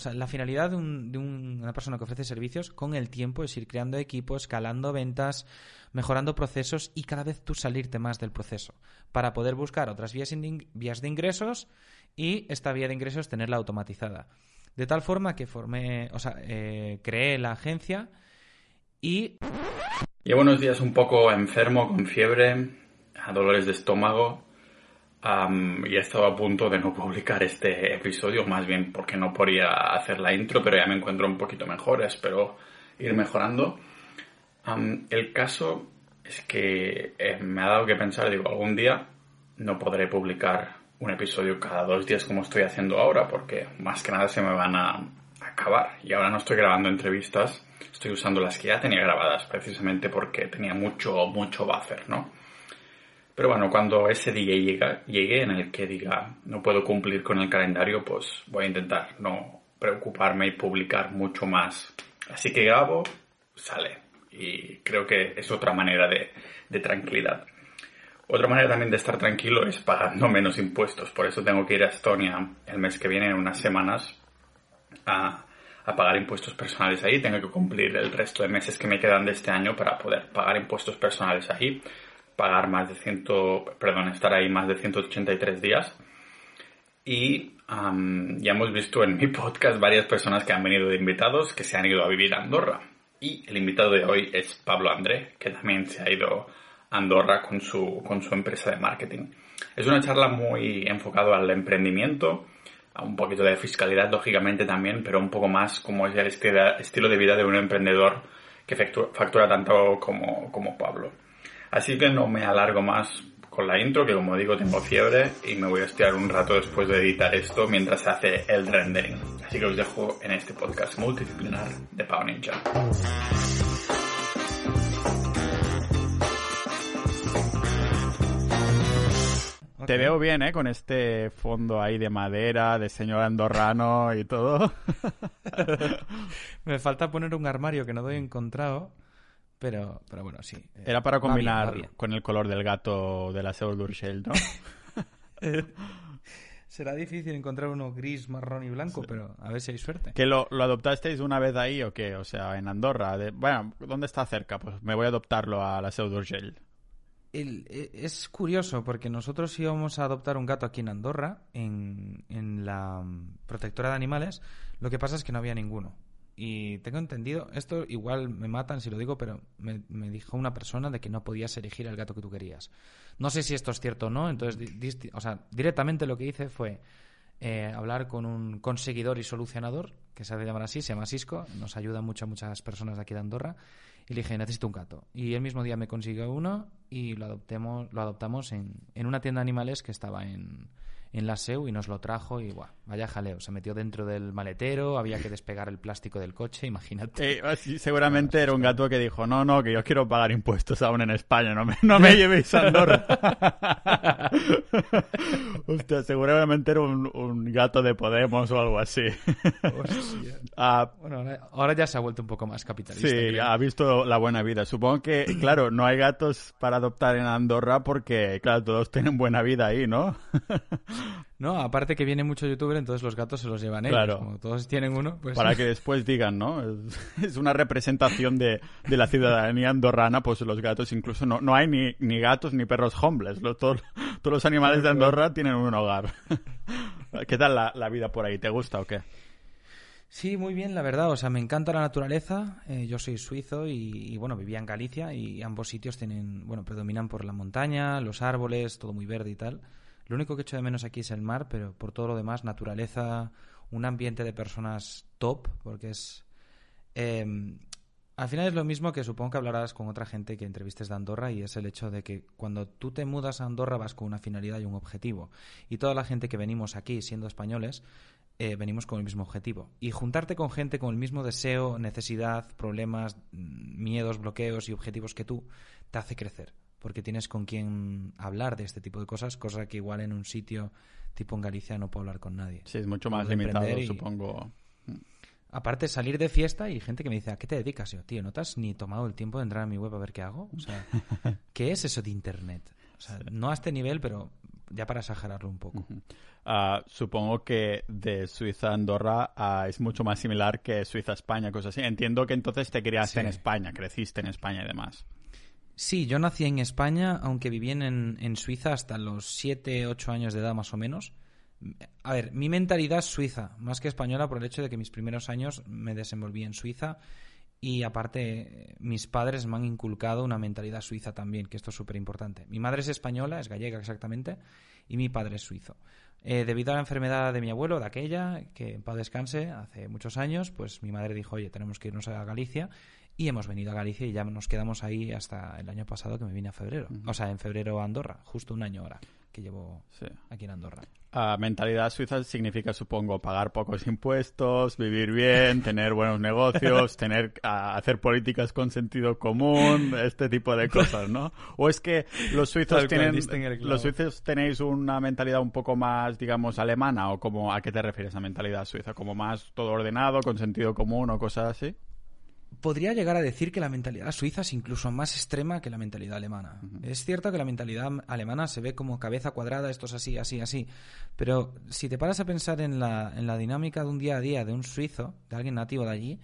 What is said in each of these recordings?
o sea, la finalidad de, una persona que ofrece servicios con el tiempo es ir creando equipos, escalando ventas, mejorando procesos y cada vez tú salirte más del proceso para poder buscar otras vías, vías de ingresos y esta vía de ingresos tenerla automatizada. De tal forma que formé, o sea, eh, creé la agencia y... Llevo unos días un poco enfermo, con fiebre, a dolores de estómago y he estado a punto de no publicar este episodio, más bien porque no podía hacer la intro, pero ya me encuentro un poquito mejor, espero ir mejorando. el caso es que eh, me ha dado que pensar, digo, algún día no podré publicar un episodio cada dos días como estoy haciendo ahora, porque más que nada se me van a acabar. Y ahora no estoy grabando entrevistas, estoy usando las que ya tenía grabadas, precisamente porque tenía mucho, mucho buffer, ¿no? Pero bueno, cuando ese día llega, llegue en el que diga no puedo cumplir con el calendario, pues voy a intentar no preocuparme y publicar mucho más. Así que grabo, sale. Y creo que es otra manera de, de tranquilidad. Otra manera también de estar tranquilo es pagando menos impuestos. Por eso tengo que ir a Estonia el mes que viene, en unas semanas, a, a, pagar impuestos personales ahí. Tengo que cumplir el resto de meses que me quedan de este año para poder pagar impuestos personales ahí pagar más de 100, perdón, estar ahí más de 183 días. Y ya hemos visto en mi podcast varias personas que han venido de invitados que se han ido a vivir a Andorra. Y el invitado de hoy es Pablo André, que también se ha ido a Andorra con su, con su empresa de marketing. Es una charla muy enfocada al emprendimiento, a un poquito de fiscalidad, lógicamente también, pero un poco más como es el estilo de vida de un emprendedor que factura, tanto como, como Pablo. Así que no me alargo más con la intro, que como digo tengo fiebre y me voy a estirar un rato después de editar esto mientras se hace el rendering. Así que os dejo en este podcast multidisciplinar de Pau Ninja. Te veo bien, ¿eh? Con este fondo ahí de madera, de señor andorrano y todo. Me falta poner un armario que no doy encontrado pero, pero bueno, sí. Eh, Era para combinar con el color del gato de la d'Urgell, ¿no? Será difícil encontrar uno gris, marrón y blanco, pero a ver si hay suerte. ¿Que lo, adoptasteis una vez ahí o qué? O sea, en Andorra. bueno, ¿dónde está cerca? Pues me voy a adoptarlo a la Seu d'Urgell. E, es curioso porque nosotros íbamos a adoptar un gato aquí en Andorra, en, en la mm, protectora de animales. Lo que pasa es que no había ninguno. Y tengo entendido, esto igual me matan si lo digo, pero me, dijo una persona de que no podías elegir el gato que tú querías. No sé si esto es cierto o no, entonces, o sea, directamente lo que hice fue eh, hablar con un conseguidor y solucionador, que se hace llamar así, se llama Cisco, nos ayuda mucho a muchas personas de aquí de Andorra, y le dije, necesito un gato. Y el mismo día me consiguió uno y lo, adoptemos, lo adoptamos en, en una tienda de animales que estaba en, en la SEU y nos lo trajo y guau, vaya jaleo. Se metió dentro del maletero, había que despegar el plástico del coche, imagínate. Eh, seguramente era un gato que dijo, no, no, que yo quiero pagar impuestos aún en España, no me, no me llevéis a Andorra. Hostia, seguramente era un, gato de Podemos o algo así. Ah, bueno, ahora ya se ha vuelto un poco más capitalista. Sí, ha visto la buena vida. Supongo que, claro, no hay gatos para adoptar en Andorra porque, claro, todos tienen buena vida ahí, ¿no? No, aparte que viene mucho youtuber, entonces los gatos se los llevan ellos. Claro. Como todos tienen uno, pues... Para que después digan, ¿no? Es, una representación de, la ciudadanía andorrana, pues los gatos incluso no, no hay ni, ni gatos ni perros homeless. todos, los animales de Andorra tienen un hogar. ¿Qué tal la, vida por ahí? ¿Te gusta o qué? Sí, muy bien, la verdad. O sea, me encanta la naturaleza. Eh, yo soy suizo y, y, bueno, vivía en Galicia y ambos sitios tienen, bueno, predominan por la montaña, los árboles, todo muy verde y tal. Lo único que echo de menos aquí es el mar, pero por todo lo demás, naturaleza, un ambiente de personas top, porque es... Em, al final es lo mismo que supongo que hablarás con otra gente que entrevistes de Andorra y es el hecho de que cuando tú te mudas a Andorra vas con una finalidad y un objetivo. Y toda la gente que venimos aquí siendo españoles eh, venimos con el mismo objetivo. Y juntarte con gente con el mismo deseo, necesidad, problemas, mm, miedos, bloqueos y objetivos que tú te hace crecer porque tienes con quién hablar de este tipo de cosas, cosa que igual en un sitio tipo en Galicia no puedo hablar con nadie. Sí, es mucho más limitado, supongo. Aparte, salir de fiesta y gente que me dice, ¿a qué te dedicas? Yo, tío, ¿no te has ni tomado el tiempo de entrar a mi web a ver qué hago? O sea, ¿qué es eso de Internet? O sea, no a este nivel, pero ya para exagerarlo un poco. Ah, supongo que de Suiza a Andorra ah, es mucho más similar que Suiza a España, cosas así. Entiendo que entonces te criaste en España, creciste en España y demás. Sí, yo nací en España, aunque viví en, Suiza hasta los 7, 8 años de edad más o menos. A ver, mi mentalidad es suiza, más que española, por el hecho de que mis primeros años me desenvolví en Suiza y aparte mis padres me han inculcado una mentalidad suiza también, que esto es súper importante. Mi madre es española, es gallega exactamente, y mi padre es suizo. Eh, debido a la enfermedad de mi abuelo, de aquella, que en paz descanse, hace muchos años, pues mi madre dijo, oye, tenemos que irnos a Galicia y hemos venido a Galicia y ya nos quedamos ahí hasta el año pasado que me vine a febrero. O sea, en febrero a Andorra, justo un año ahora que llevo aquí en Andorra. Uh, mentalidad suiza significa, supongo, pagar pocos impuestos, vivir bien, tener buenos negocios, tener hacer políticas con sentido común, este tipo de cosas, ¿no? O es que los suizos tienen, los suizos tenéis una mentalidad un poco más, digamos, alemana o como a qué te refieres a mentalidad suiza, como más todo ordenado, con sentido común o cosas así podría llegar a decir que la mentalidad suiza es incluso más extrema que la mentalidad alemana. Es cierto que la mentalidad alemana se ve como cabeza cuadrada, esto es así, así, así. Pero si te paras a pensar en la, en la dinámica de un día a día de un suizo, de alguien nativo de allí,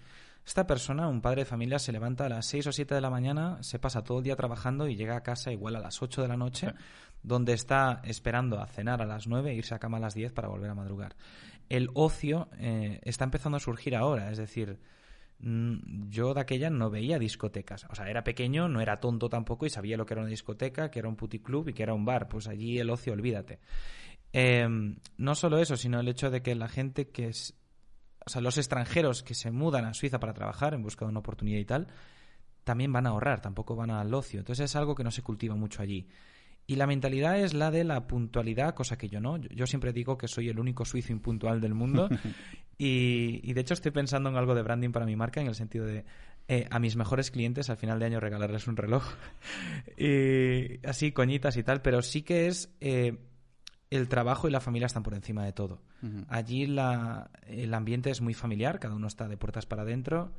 esta persona, un padre de familia, se levanta a las 6 o 7 de la mañana, se pasa todo el día trabajando y llega a casa igual a las 8 de la noche, donde está esperando a cenar a las 9 e irse a cama a las 10 para volver a madrugar. El ocio eh, está empezando a surgir ahora, es decir, yo de aquella no veía discotecas. O sea, era pequeño, no era tonto tampoco y sabía lo que era una discoteca, que era un puticlub y que era un bar. Pues allí el ocio, olvídate. Em, no solo eso, sino el hecho de que la gente que es. O sea, los extranjeros que se mudan a Suiza para trabajar en busca de una oportunidad y tal, también van a ahorrar, tampoco van al ocio. Entonces es algo que no se cultiva mucho allí. Y la mentalidad es la de la puntualidad, cosa que yo no. Yo, siempre digo que soy el único suizo impuntual del mundo. y, de hecho estoy pensando en algo de branding para mi marca, en el sentido de eh, a mis mejores clientes al final de año regalarles un reloj. y así, coñitas y tal. Pero sí que es... Eh, el trabajo y la familia están por encima de todo. Allí la, el ambiente es muy familiar, cada uno está de puertas para adentro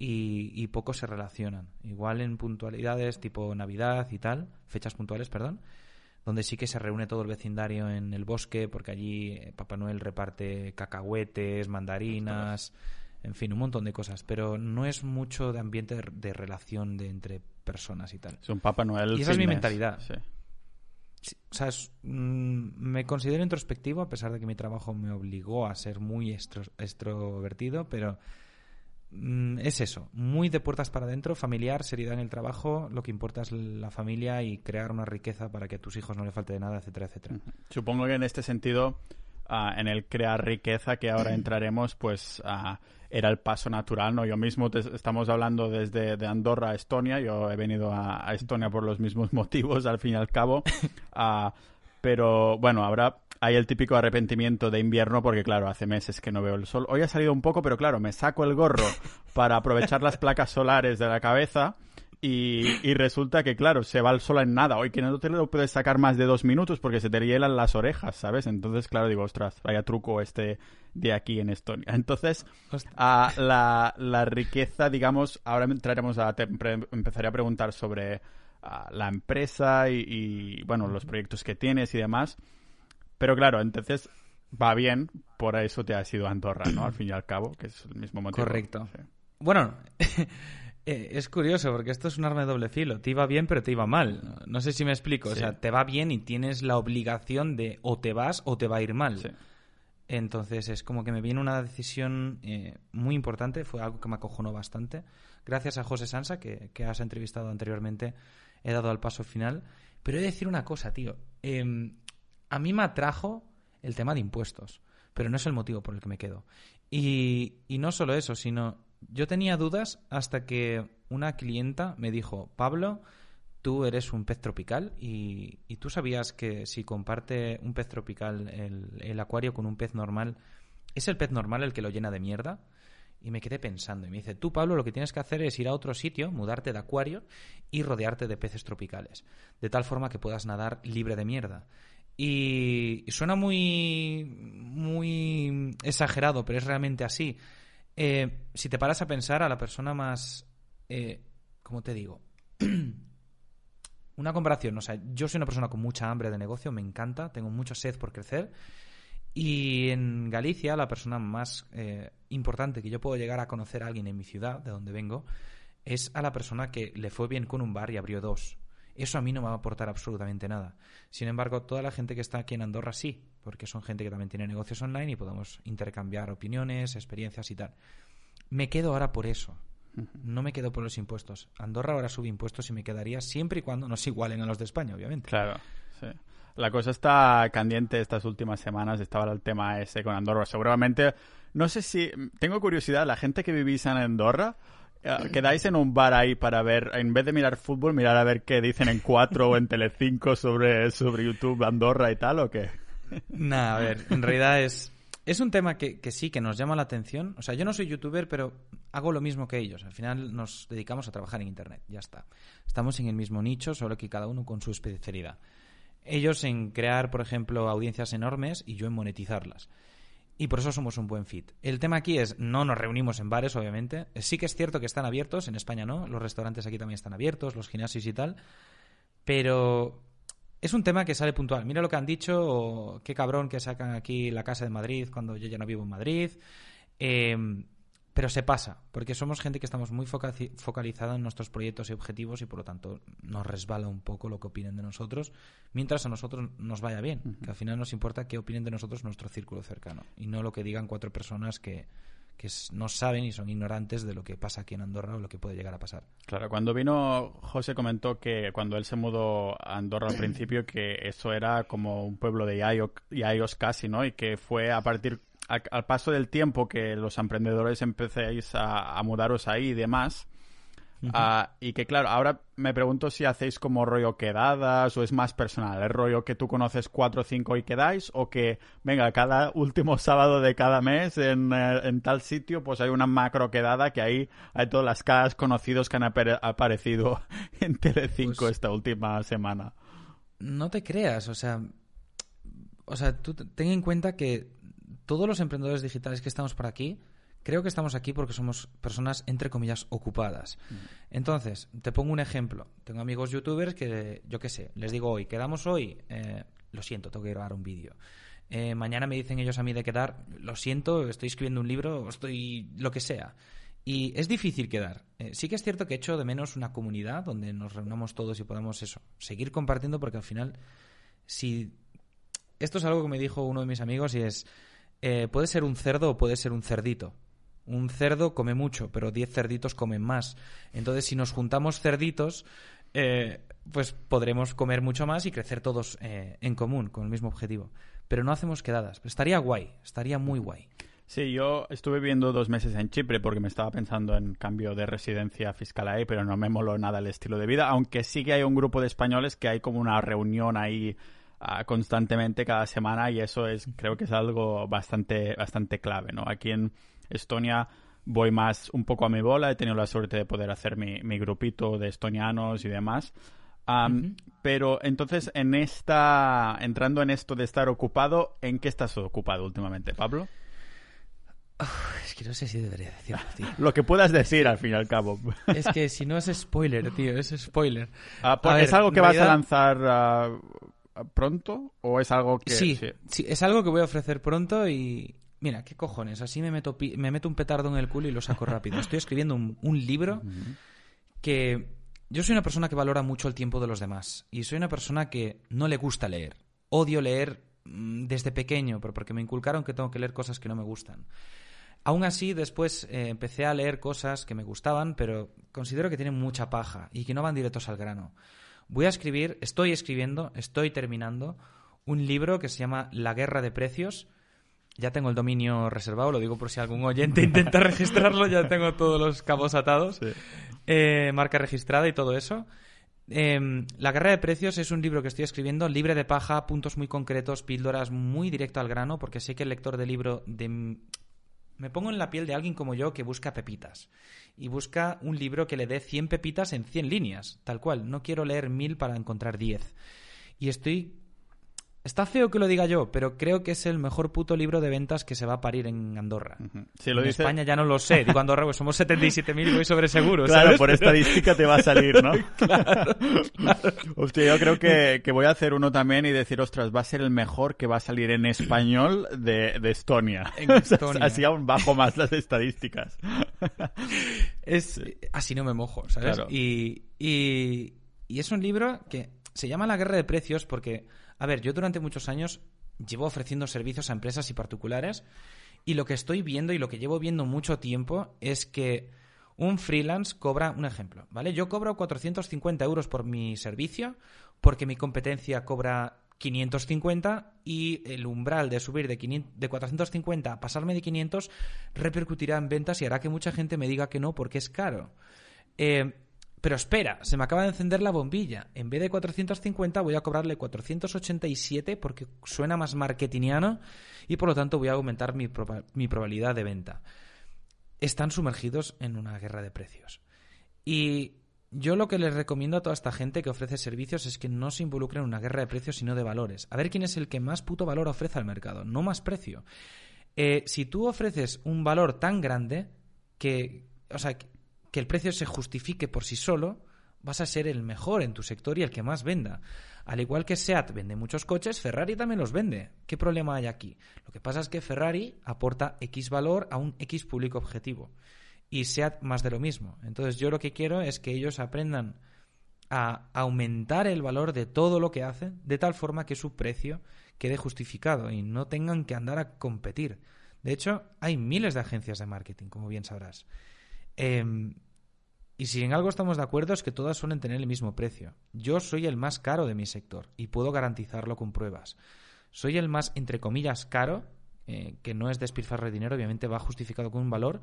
y, y pocos se relacionan. Igual en puntualidades tipo Navidad y tal, fechas puntuales, perdón, donde sí que se reúne todo el vecindario en el bosque, porque allí eh, Papá Noel reparte cacahuetes, mandarinas, en fin, un montón de cosas, pero no es mucho de ambiente de, relación de entre personas y tal. Es un Papá Noel. Y esa es mi mentalidad. o sea, mm, me considero introspectivo a pesar de que mi trabajo me obligó a ser muy extrovertido, pero es eso, muy de puertas para adentro, familiar, seriedad en el trabajo, lo que importa es la familia y crear una riqueza para que a tus hijos no le falte de nada, etcétera, etcétera. Supongo que en este sentido, ah, en el crear riqueza que ahora entraremos, pues ah, era el paso natural, ¿no? Yo mismo estamos hablando desde de Andorra a Estonia, yo he venido a, Estonia por los mismos motivos, al fin y al cabo, uh, pero bueno, habrá hay el típico arrepentimiento de invierno porque, claro, hace meses que no veo el sol. Hoy ha salido un poco, pero claro, me saco el gorro para aprovechar las placas solares de la cabeza y, resulta que, claro, se va el sol en nada. Hoy que no te lo puedes sacar más de dos minutos porque se te hielan las orejas, ¿sabes? Entonces, claro, digo, ostras, vaya truco este de aquí en Estonia. Entonces, a la, la, riqueza, digamos, ahora entraremos a... empezaré a preguntar sobre la empresa y, y, bueno, los proyectos que tienes y demás. Pero claro, entonces va bien, por eso te has ido a Andorra, ¿no? Al fin y al cabo, que es el mismo motivo. Correcto. Bueno, eh, es curioso porque esto es un arma de doble filo. Te iba bien, pero te iba mal. No sé si me explico. O sea, te va bien y tienes la obligación de o te vas o te va a ir mal. Entonces es como que me viene una decisión eh, muy importante, fue algo que me acojonó bastante. Gracias a José Sansa, que, que, has entrevistado anteriormente, he dado al paso final. Pero he de decir una cosa, tío. Eh, a mí me atrajo el tema de impuestos, pero no es el motivo por el que me quedo. Y, no solo eso, sino yo tenía dudas hasta que una clienta me dijo, Pablo, tú eres un pez tropical y, tú sabías que si comparte un pez tropical el, el, acuario con un pez normal, ¿es el pez normal el que lo llena de mierda? Y me quedé pensando y me dice, tú Pablo lo que tienes que hacer es ir a otro sitio, mudarte de acuario y rodearte de peces tropicales, de tal forma que puedas nadar libre de mierda. Y suena muy, muy exagerado, pero es realmente así. Eh, si te paras a pensar a la persona más, eh, ¿cómo te digo? una comparación, o sea, yo soy una persona con mucha hambre de negocio, me encanta, tengo mucha sed por crecer Y en Galicia, la persona más eh, importante que yo puedo llegar a conocer a alguien en mi ciudad, de donde vengo, es a la persona que le fue bien con un bar y abrió dos. Eso a mí no me va a aportar absolutamente nada. Sin embargo, toda la gente que está aquí en Andorra sí, porque son gente que también tiene negocios online y podemos intercambiar opiniones, experiencias y tal. Me quedo ahora por eso. No me quedo por los impuestos. Andorra ahora sube impuestos y me quedaría siempre y cuando no se igualen a los de España, obviamente. Claro, sí. La cosa está caliente estas últimas semanas. Estaba el tema ese con Andorra. Seguramente, no sé si. Tengo curiosidad, la gente que vivís en Andorra. Eh, ¿Quedáis en un bar ahí para ver, en vez de mirar fútbol, mirar a ver qué dicen en 4 o en Telecinco sobre, sobre YouTube, Andorra y tal, o qué? Nah, a ver, en realidad es, es un tema que, que, sí, que nos llama la atención. O sea, yo no soy youtuber, pero hago lo mismo que ellos. Al final nos dedicamos a trabajar en Internet, ya está. Estamos en el mismo nicho, solo que cada uno con su especialidad. Ellos en crear, por ejemplo, audiencias enormes y yo en monetizarlas. Y por eso somos un buen fit. El tema aquí es, no nos reunimos en bares, obviamente. Sí que es cierto que están abiertos, en España no. Los restaurantes aquí también están abiertos, los gimnasios y tal. Pero es un tema que sale puntual. Mira lo que han dicho, qué cabrón que sacan aquí la casa de Madrid cuando yo ya no vivo en Madrid. Eh, pero se pasa, porque somos gente que estamos muy focalizada en nuestros proyectos y objetivos y por lo tanto nos resbala un poco lo que opinen de nosotros, mientras a nosotros nos vaya bien, que al final nos importa qué opinen de nosotros nuestro círculo cercano y no lo que digan cuatro personas que, que no saben y son ignorantes de lo que pasa aquí en Andorra o lo que puede llegar a pasar. Claro, cuando vino José comentó que cuando él se mudó a Andorra al principio que eso era como un pueblo de Yayos casi, ¿no? Y que fue a partir al, paso del tiempo que los emprendedores empecéis a, mudaros ahí y demás, ah, y que claro, ahora me pregunto si hacéis como rollo quedadas o es más personal, el rollo que tú conoces cuatro o cinco y quedáis o que, venga, cada último sábado de cada mes en, eh, tal sitio pues hay una macro quedada que ahí hay todas las caras conocidos que han aparecido en Telecinco pues esta última semana. No te creas, o sea, o sea, tú ten en cuenta que todos los emprendedores digitales que estamos por aquí, creo que estamos aquí porque somos personas, entre comillas, ocupadas. Mm. Entonces, te pongo un ejemplo. Tengo amigos youtubers que, yo qué sé, les digo hoy, quedamos hoy, eh, lo siento, tengo que grabar un vídeo. Eh, mañana me dicen ellos a mí de quedar, lo siento, estoy escribiendo un libro, estoy lo que sea. Y es difícil quedar. Eh, sí que es cierto que he hecho de menos una comunidad donde nos reunamos todos y podamos eso, seguir compartiendo porque al final, si... Esto es algo que me dijo uno de mis amigos y es, eh, puede ser un cerdo o puede ser un cerdito. Un cerdo come mucho, pero 10 cerditos comen más. Entonces, si nos juntamos cerditos, eh, pues podremos comer mucho más y crecer todos eh, en común, con el mismo objetivo. Pero no hacemos quedadas. estaría guay, estaría muy guay. Sí, yo estuve viviendo dos meses en Chipre porque me estaba pensando en cambio de residencia fiscal ahí, pero no me moló nada el estilo de vida, aunque sí que hay un grupo de españoles que hay como una reunión ahí constantemente cada semana y eso es creo que es algo bastante bastante clave no aquí en Estonia voy más un poco a mi bola he tenido la suerte de poder hacer mi, mi grupito de estonianos y demás pero entonces en esta entrando en esto de estar ocupado en qué estás ocupado últimamente Pablo es que no sé si debería decirlo, tío. Lo que puedas decir, al fin y al cabo. Es que si no es spoiler, tío, es spoiler. Ah, pues ¿Es algo que vas a lanzar ah, pronto o es algo que... Sí, sí, es algo que voy a ofrecer pronto y... Mira, ¿qué cojones? Así me meto, me meto un petardo en el culo y lo saco rápido. Estoy escribiendo un, libro que... Yo soy una persona que valora mucho el tiempo de los demás y soy una persona que no le gusta leer. Odio leer mm, desde pequeño, pero porque me inculcaron que tengo que leer cosas que no me gustan. Aún así, después eh, empecé a leer cosas que me gustaban, pero considero que tienen mucha paja y que no van directos al grano voy a escribir, estoy escribiendo, estoy terminando un libro que se llama La guerra de precios. Ya tengo el dominio reservado, lo digo por si algún oyente intenta registrarlo, ya tengo todos los cabos atados, eh, marca registrada y todo eso. Em, la guerra de precios es un libro que estoy escribiendo libre de paja, puntos muy concretos, píldoras muy directo al grano, porque sé que el lector del libro de, me pongo en la piel de alguien como yo que busca pepitas. Y busca un libro que le dé 100 pepitas en 100 líneas, tal cual. No quiero leer mil para encontrar 10. Y estoy Está feo que lo diga yo, pero creo que es el mejor puto libro de ventas que se va a parir en Andorra. Si lo en dice... España ya no lo sé. Digo Andorra, pues somos 77.000 y voy sobre seguro. Claro, ¿sabes? por Pero- estadística te va a salir, ¿no? Claro, claro. Hostia, yo creo que, que voy a hacer uno también y decir, ostras, va a ser el mejor que va a salir en español de, de Estonia. En Estonia. Así aún bajo más las estadísticas. Es, así no me mojo, ¿sabes? Claro. Y, y, y es un libro que se llama La Guerra de Precios porque, a ver, yo durante muchos años llevo ofreciendo servicios a empresas y particulares y lo que estoy viendo y lo que llevo viendo mucho tiempo es que un freelance cobra, un ejemplo, ¿vale? Yo cobro 450 euros por mi servicio porque mi competencia cobra 550 y el umbral de subir de, 500 de 450 a pasarme de 500 repercutirá en ventas y hará que mucha gente me diga que no porque es caro. Eh, pero espera, se me acaba de encender la bombilla. En vez de 450 voy a cobrarle 487 porque suena más marketingiano y por lo tanto voy a aumentar mi, proba- mi probabilidad de venta. Están sumergidos en una guerra de precios. Y yo lo que les recomiendo a toda esta gente que ofrece servicios es que no se involucren en una guerra de precios, sino de valores. A ver quién es el que más puto valor ofrece al mercado, no más precio. Eh, si tú ofreces un valor tan grande que, o sea, que el precio se justifique por sí solo, vas a ser el mejor en tu sector y el que más venda. Al igual que SEAT vende muchos coches, Ferrari también los vende. ¿Qué problema hay aquí? Lo que pasa es que Ferrari aporta X valor a un X público objetivo y SEAT más de lo mismo. Entonces yo lo que quiero es que ellos aprendan a aumentar el valor de todo lo que hacen de tal forma que su precio quede justificado y no tengan que andar a competir. De hecho, hay miles de agencias de marketing, como bien sabrás. Eh, y si en algo estamos de acuerdo es que todas suelen tener el mismo precio. Yo soy el más caro de mi sector y puedo garantizarlo con pruebas. Soy el más, entre comillas, caro, eh, que no es despilfarrar dinero, obviamente va justificado con un valor,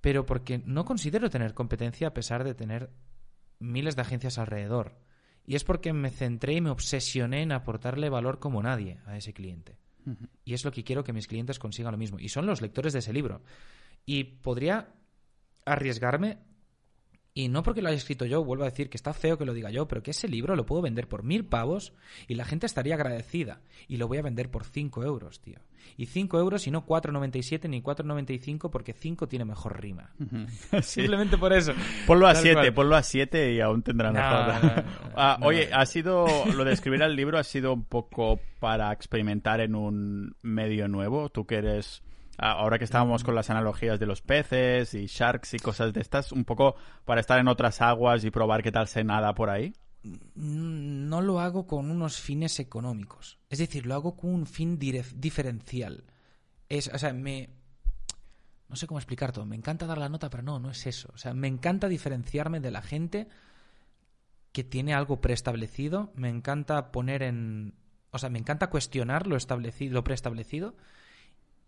pero porque no considero tener competencia a pesar de tener miles de agencias alrededor. Y es porque me centré y me obsesioné en aportarle valor como nadie a ese cliente. Y es lo que quiero que mis clientes consigan lo mismo. Y son los lectores de ese libro. Y podría arriesgarme, y no porque lo haya escrito yo, vuelvo a decir que está feo que lo diga yo, pero que ese libro lo puedo vender por mil pavos y la gente estaría agradecida. Y lo voy a vender por cinco euros, tío. Y cinco euros y no 4,97 ni 4,95 porque cinco tiene mejor rima. Sí. Simplemente por eso. Ponlo a Tal 7, cual. ponlo a 7 y aún tendrá No, no, Ah, no, oye, ha sido lo de escribir el libro ha sido un poco para experimentar en un medio nuevo. Tú que eres ahora que estábamos con las analogías de los peces y sharks y cosas de estas, un poco para estar en otras aguas y probar qué tal se nada por ahí. Mm, no lo hago con unos fines económicos. Es decir, lo hago con un fin diferencial. Es, o sea, me... No sé cómo explicar todo. Me encanta dar la nota, pero no, no es eso. O sea, me encanta diferenciarme de la gente que tiene algo preestablecido. Me encanta poner en... O sea, me encanta cuestionar lo establecido, lo preestablecido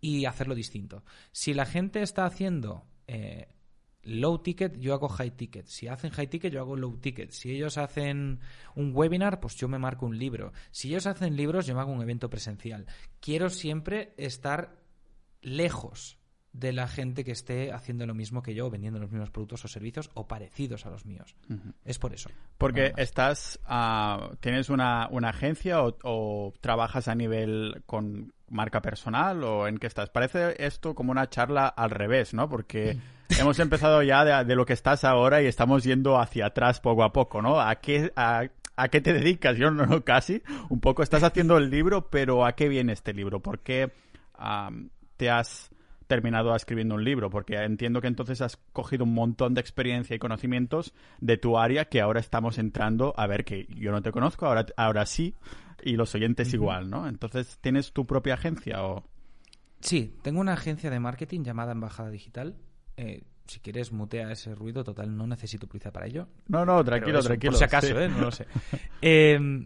y hacerlo distinto. Si la gente está haciendo eh, low ticket, yo hago high ticket. Si hacen high ticket, yo hago low ticket. Si ellos hacen un webinar, pues yo me marco un libro. Si ellos hacen libros, yo me hago un evento presencial. Quiero siempre estar lejos de la gente que esté haciendo lo mismo que yo, vendiendo los mismos productos o servicios o parecidos a los míos. Es por eso. Porque estás, ah, ¿tienes una, una agencia o, o trabajas a nivel con marca personal o en qué estás? Parece esto como una charla al revés, ¿no? Porque hemos empezado ya de, de lo que estás ahora y estamos yendo hacia atrás poco a poco, ¿no? ¿A qué, a, a qué te dedicas? Yo no, no, casi. Un poco estás haciendo el libro, pero ¿a qué viene este libro? ¿Por qué te has terminado escribiendo un libro? Porque entiendo que entonces has cogido un montón de experiencia y conocimientos de tu área que ahora estamos entrando a ver que yo no te conozco, ahora, ahora sí, y los oyentes igual, ¿no? Entonces, ¿tienes tu propia agencia o...? Sí, tengo una agencia de marketing llamada Embajada Digital. Eh, si quieres, mutea ese ruido. Total, no necesito publicidad para ello. No, no, tranquilo, eso, tranquilo. Por si acaso, sí. ¿eh? No lo sé. Eh,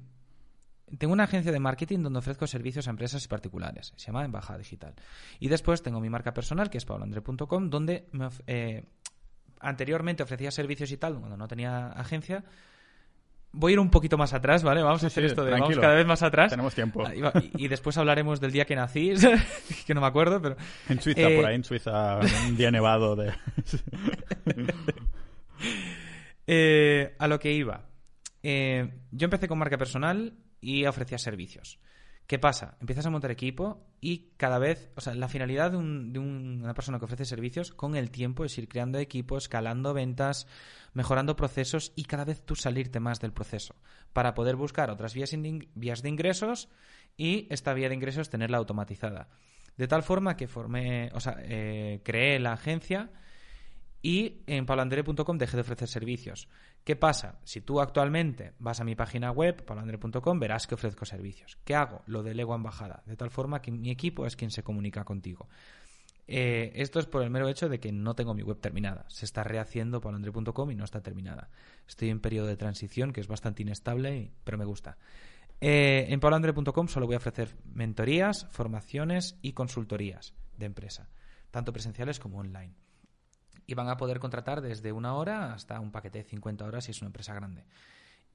tengo una agencia de marketing donde ofrezco servicios a empresas y particulares. Se llama Embajada Digital. Y después tengo mi marca personal, que es paulandre.com, donde me of- eh, anteriormente ofrecía servicios y tal, cuando no tenía agencia. Voy a ir un poquito más atrás, ¿vale? Vamos a hacer sí, esto de vamos cada vez más atrás. Tenemos tiempo. Y, y después hablaremos del día que nací, que no me acuerdo, pero... En Suiza, Eh, por ahí en Suiza, un día nevado de... Eh, a lo que iba. Eh, yo empecé con marca personal y ofrecía servicios. ¿Qué pasa? Empiezas a montar equipo y cada vez, o sea, la finalidad de, una persona que ofrece servicios con el tiempo es ir creando equipos, escalando ventas, mejorando procesos y cada vez tú salirte más del proceso para poder buscar otras vías, de ingresos y esta vía de ingresos tenerla automatizada. De tal forma que formé, o sea, eh, creé la agencia y en pabloandere.com dejé de ofrecer servicios. ¿Qué pasa? Si tú actualmente vas a mi página web, pabloandere.com, verás que ofrezco servicios. ¿Qué hago? Lo delego a embajada, de tal forma que mi equipo es quien se comunica contigo. Eh, esto es por el mero hecho de que no tengo mi web terminada. Se está rehaciendo pabloandere.com y no está terminada. Estoy en periodo de transición que es bastante inestable, pero me gusta. Eh, en pabloandere.com solo voy a ofrecer mentorías, formaciones y consultorías de empresa, tanto presenciales como online y van a poder contratar desde una hora hasta un paquete de 50 horas si es una empresa grande.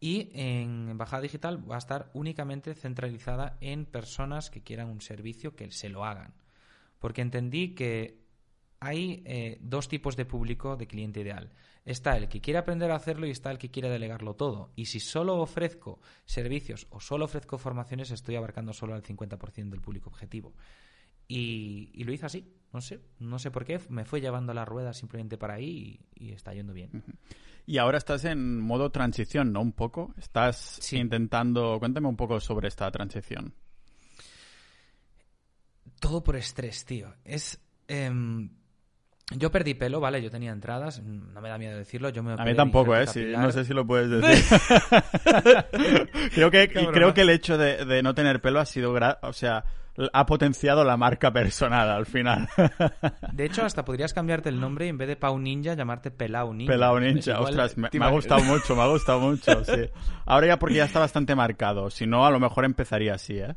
Y en Embajada Digital va a estar únicamente centralizada en personas que quieran un servicio que se lo hagan. Porque entendí que hay eh, dos tipos de público de cliente ideal. Está el que quiere aprender a hacerlo y está el que quiere delegarlo todo. Y si solo ofrezco servicios o solo ofrezco formaciones, estoy abarcando solo al 50% del público objetivo. Y, lo hice así, no sé, no sé por qué, me fue llevando la rueda simplemente para ahí y, está yendo bien. Y ahora estás en modo transición, ¿no? Un poco. Estás intentando. Cuéntame un poco sobre esta transición. Todo por estrés, tío. Es. Em, yo perdí pelo, ¿vale? Yo tenía entradas, no me da miedo decirlo. Yo me a mí tampoco, ¿eh? no sé si lo puedes decir. creo, que, creo que el hecho de, no tener pelo ha sido. O sea, ha potenciado la marca personal al final. De hecho, hasta podrías cambiarte el nombre y en vez de Pau Ninja llamarte Pelau Ninja. Pelau Ninja, ostras, me, ha gustado mucho, me ha gustado mucho, sí. Ahora ya porque ya está bastante marcado, si no a lo mejor empezaría así, ¿eh?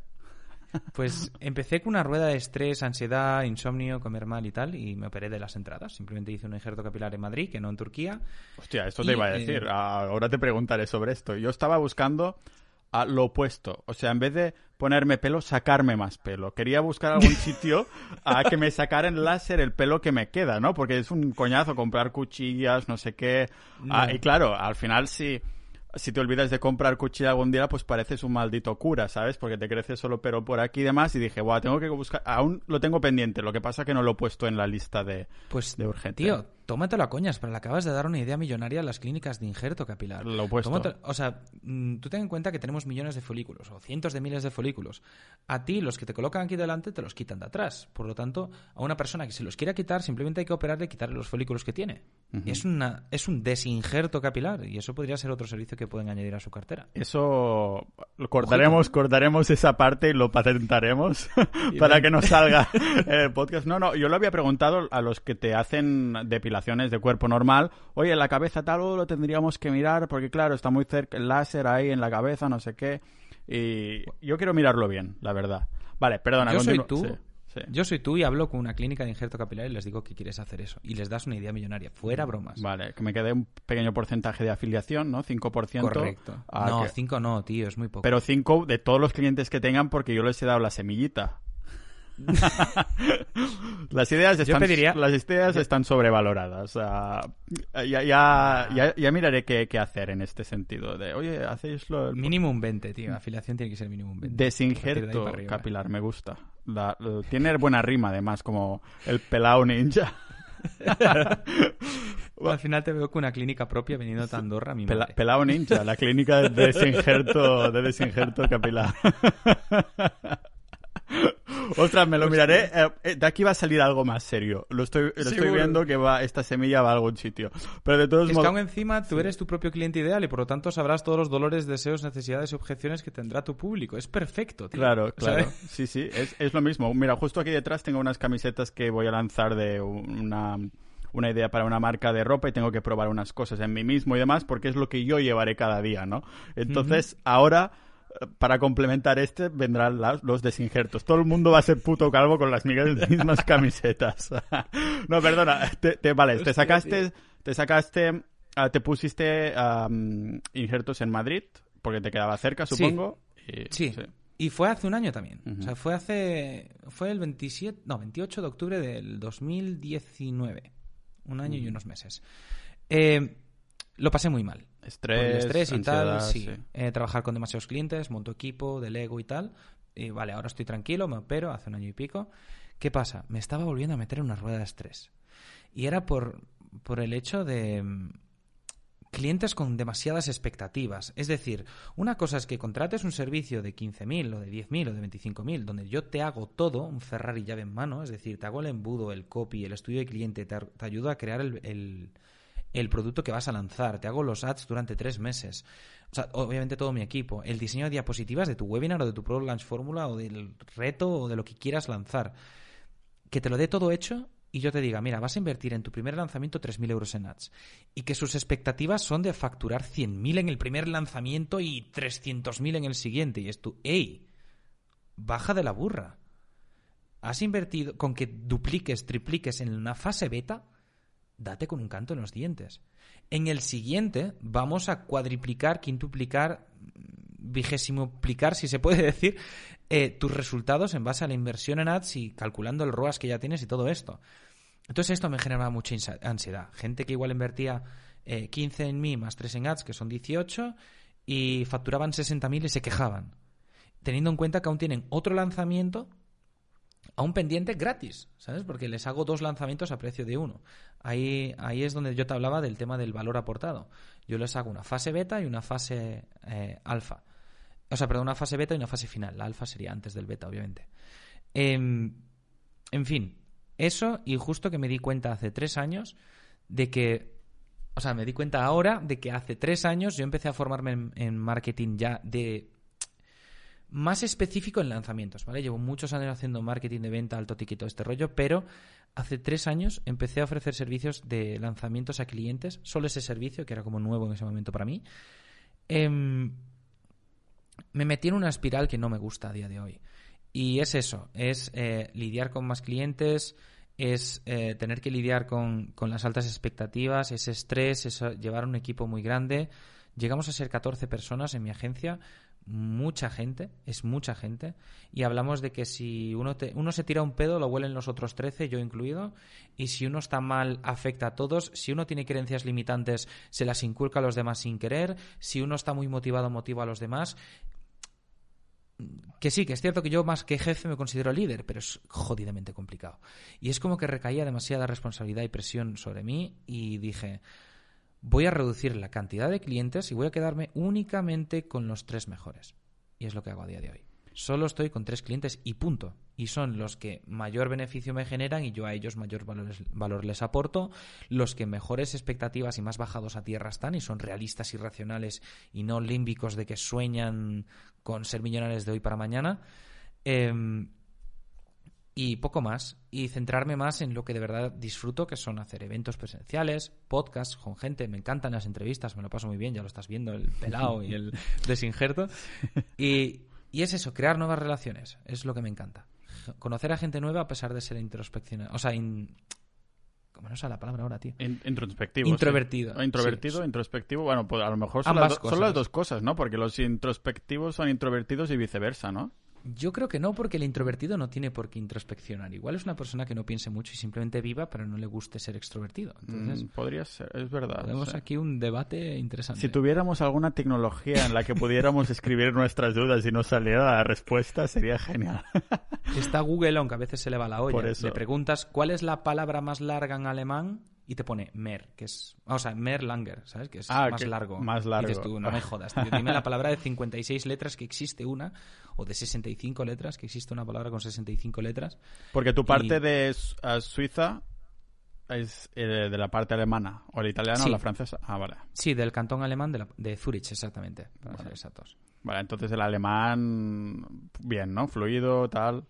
Pues empecé con una rueda de estrés, ansiedad, insomnio, comer mal y tal, y me operé de las entradas. Simplemente hice un injerto capilar en Madrid, que no en Turquía. Hostia, esto te iba a decir. Eh, Ahora te preguntaré sobre esto. Yo estaba buscando a lo opuesto. O sea, en vez de ponerme pelo, sacarme más pelo. Quería buscar algún sitio a que me sacaran láser el pelo que me queda, ¿no? Porque es un coñazo comprar cuchillas, no sé qué. Ah, y claro, al final sí si te olvidas de comprar cuchilla algún día, pues pareces un maldito cura, ¿sabes? Porque te crece solo pero por aquí y demás. Y dije, guau, tengo que buscar. Aún lo tengo pendiente, lo que pasa que no lo he puesto en la lista de, pues, de urgente. Tío, tómatelo a coñas, pero le acabas de dar una idea millonaria a las clínicas de injerto capilar. Lo he puesto. o sea, mm, tú ten en cuenta que tenemos millones de folículos o cientos de miles de folículos. A ti, los que te colocan aquí delante, te los quitan de atrás. Por lo tanto, a una persona que se los quiera quitar, simplemente hay que operarle y quitarle los folículos que tiene. es, una, es un desinjerto capilar y eso podría ser otro servicio que pueden añadir a su cartera. Eso cortaremos, cortaremos esa parte y lo patentaremos para que no salga el podcast. No, no, yo lo había preguntado a los que te hacen depilaciones de cuerpo normal. Oye, la cabeza tal lo tendríamos que mirar porque claro, está muy cerca el láser ahí en la cabeza, no sé qué. Y yo quiero mirarlo bien, la verdad. Vale, perdona. Yo soy tú. Yo soy tú y hablo con una clínica de injerto capilar y les digo que quieres hacer eso. Y les das una idea millonaria. Fuera bromas. Vale, que me quede un pequeño porcentaje de afiliación, ¿no? 5%. Correcto. no, 5 no, tío, es muy poco. Pero 5 de todos los clientes que tengan porque yo les he dado la semillita. las ideas están, las ideas están sobrevaloradas. ya, ya, ya, miraré qué, qué, hacer en este sentido. De, oye, hacéis lo. Mínimo un 20, tío. Afiliación tiene que ser mínimo un 20. Desinjerto capilar, me gusta. tiene buena rima, además, como el pelao ninja. Al final te veo con una clínica propia veniendo a Andorra. Mi pelao ninja, la clínica de desinjerto, de desinjerto capilar. Ostras, me lo miraré. Eh, eh, de aquí va a salir algo más serio. Lo estoy, lo estoy viendo que va, esta semilla va a algún sitio. Pero de todos es modos. que aún encima tú eres tu propio cliente ideal y por lo tanto sabrás todos los dolores, deseos, necesidades y objeciones que tendrá tu público. Es perfecto, tío. Claro, claro. Sí, sí, es, es lo mismo. Mira, justo aquí detrás tengo unas camisetas que voy a lanzar de una una idea para una marca de ropa y tengo que probar unas cosas en mí mismo y demás porque es lo que yo llevaré cada día, ¿no? Entonces, ahora para complementar este vendrán los desinjertos. Todo el mundo va a ser puto calvo con las mismas camisetas. no, perdona. Te, vale, te sacaste, te sacaste, ah, te pusiste injertos en Madrid porque te quedaba cerca, supongo. Sí. Y, fue hace un año también. O sea, fue hace, fue el 27, no, 28 de octubre del 2019. Un año y unos meses. Eh, lo pasé muy mal. Estrés, estrés y tal, sí. Eh, trabajar con demasiados clientes, monto equipo, delego y tal. Y vale, ahora estoy tranquilo, me opero, hace un año y pico. ¿Qué pasa? Me estaba volviendo a meter en una rueda de estrés. Y era por, por el hecho de mm, clientes con demasiadas expectativas. Es decir, una cosa es que contrates un servicio de 15.000 o de 10.000 o de 25.000, donde yo te hago todo, un Ferrari llave en mano, es decir, te hago el embudo, el copy, el estudio de cliente, te, te ayudo a crear el, el, el producto que vas a lanzar, te hago los ads durante tres meses. O sea, obviamente todo mi equipo, el diseño de diapositivas de tu webinar o de tu Product Launch Fórmula o del reto o de lo que quieras lanzar. Que te lo dé todo hecho y yo te diga, mira, vas a invertir en tu primer lanzamiento 3.000 euros en ads y que sus expectativas son de facturar 100.000 en el primer lanzamiento y 300.000 en el siguiente. Y es tú, ¡ey! Baja de la burra. Has invertido con que dupliques, tripliques en una fase beta, date con un canto en los dientes. En el siguiente vamos a cuadriplicar, quintuplicar, vigésimoplicar, si se puede decir, eh, tus resultados en base a la inversión en ads y calculando el ROAS que ya tienes y todo esto. Entonces esto me generaba mucha ansiedad. Gente que igual invertía 15 eh, en mí más 3 en ads, que son 18, y facturaban 60.000 y se quejaban. Teniendo en cuenta que aún tienen otro lanzamiento a un pendiente gratis, ¿sabes? Porque les hago dos lanzamientos a precio de uno. Ahí, ahí es donde yo te hablaba del tema del valor aportado. Yo les hago una fase beta y una fase eh, alfa. O sea, perdón, una fase beta y una fase final. La alfa sería antes del beta, obviamente. Em, en fin, eso y justo que me di cuenta hace tres años de que, o sea, me di cuenta ahora de que hace tres años yo empecé a formarme en, marketing ya de más específico en lanzamientos, ¿vale? Llevo muchos años haciendo marketing de venta, alto ticket, todo este rollo, pero hace tres años empecé a ofrecer servicios de lanzamientos a clientes, solo ese servicio, que era como nuevo en ese momento para mí. Em, me metí en una espiral que no me gusta a día de hoy. Y es eso, es eh, lidiar con más clientes, es eh, tener que lidiar con, las altas expectativas, ese estrés, es llevar un equipo muy grande. Llegamos a ser 14 personas en mi agencia, mucha gente, es mucha gente, y hablamos de que si uno, uno se tira un pedo, lo huelen los otros 13, yo incluido, y si uno está mal, afecta a todos, si uno tiene creencias limitantes, se las inculca a los demás sin querer, si uno está muy motivado, motiva a los demás. Que sí, que es cierto que yo más que jefe me considero líder, pero es jodidamente complicado. Y es como que recaía demasiada responsabilidad y presión sobre mí y dije, voy a reducir la cantidad de clientes y voy a quedarme únicamente con los tres mejores. Y es lo que hago a día de hoy. Solo estoy con tres clientes y punto. Y son los que mayor beneficio me generan y yo a ellos mayor valor, les aporto, los que mejores expectativas y más bajados a tierra están y son realistas y racionales y no límbicos de que sueñan con ser millonarios de hoy para mañana. Em, y poco más. Y centrarme más en lo que de verdad disfruto, que son hacer eventos presenciales, podcasts con gente. Me encantan las entrevistas, me lo paso muy bien, ya lo estás viendo, el pelado y el desinjerto. Y, y es eso, crear nuevas relaciones. Es lo que me encanta. Conocer a gente nueva a pesar de ser introspeccional. O sea, in, ¿Cómo no sé la palabra ahora, tío? introspectivo. Introvertido. Introvertido, introspectivo. Bueno, pues a lo mejor son las, son las, dos cosas, ¿no? Porque los introspectivos son introvertidos y viceversa, ¿no? Yo creo que no, porque el introvertido no tiene por qué introspeccionar. Igual es una persona que no piense mucho y simplemente viva, pero no le guste ser extrovertido. Entonces, mm, podría ser, es verdad. Tenemos aquí un debate interesante. Si tuviéramos alguna tecnología en la que pudiéramos escribir nuestras dudas y nos saliera la respuesta, sería genial. Está Google, aunque a veces se le va la olla. Le preguntas cuál es la palabra más larga en alemán y te pone mer, que es. O sea, mer langer, ¿sabes? Que es ah, más largo. Más largo. dices tú, no me jodas. Dime la palabra de 56 letras que existe una, o de 65 letras que existe una palabra con 65 letras. Porque tu parte de Suiza es eh, de la parte alemana, o la italiana o la francesa. Ah, vale. Sí, del cantón alemán de, de Zurich, exactamente, para ser exactos. Vale, entonces el alemán, bien, ¿no? Fluido, tal.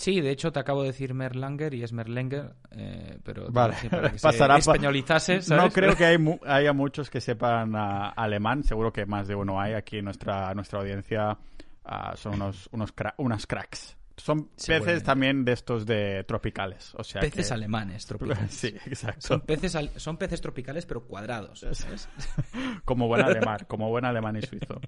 Sí, de hecho te acabo de decir Merlanger y es Merlenger, eh, pero vale. para que Pasará españolizase, No creo que haya muchos que sepan ah, alemán, seguro que más de uno hay aquí en nuestra, nuestra audiencia. Ah, son unos, unos unas cracks. Son peces también de estos de tropicales. O sea peces alemanes tropicales. Sí, exacto. Son peces, son peces tropicales pero cuadrados. como buen alemán, como buen alemán y suizo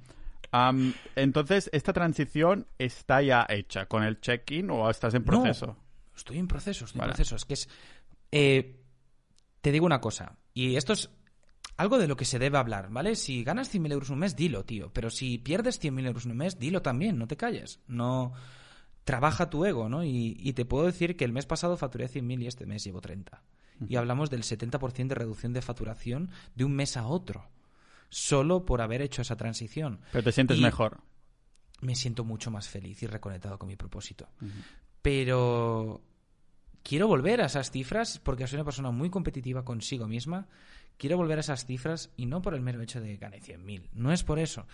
entonces, ¿esta transición está ya hecha con el check-in o estás en proceso? estoy en proceso, estoy en proceso. Es que es... Eh, te digo una cosa, y esto es algo de lo que se debe hablar, ¿vale? Si ganas 100.000 euros un mes, dilo, tío. Pero si pierdes 100.000 euros un mes, dilo también, no te calles. No trabaja tu ego, ¿no? Y, te puedo decir que el mes pasado facturé 100.000 y este mes llevo 30. Y hablamos del 70% de reducción de facturación de un mes a otro, solo por haber hecho esa transición. Pero te sientes mejor. Me siento mucho más feliz y reconectado con mi propósito. Pero quiero volver a esas cifras porque soy una persona muy competitiva consigo misma. Quiero volver a esas cifras y no por el mero hecho de ganar 100.000. No es por eso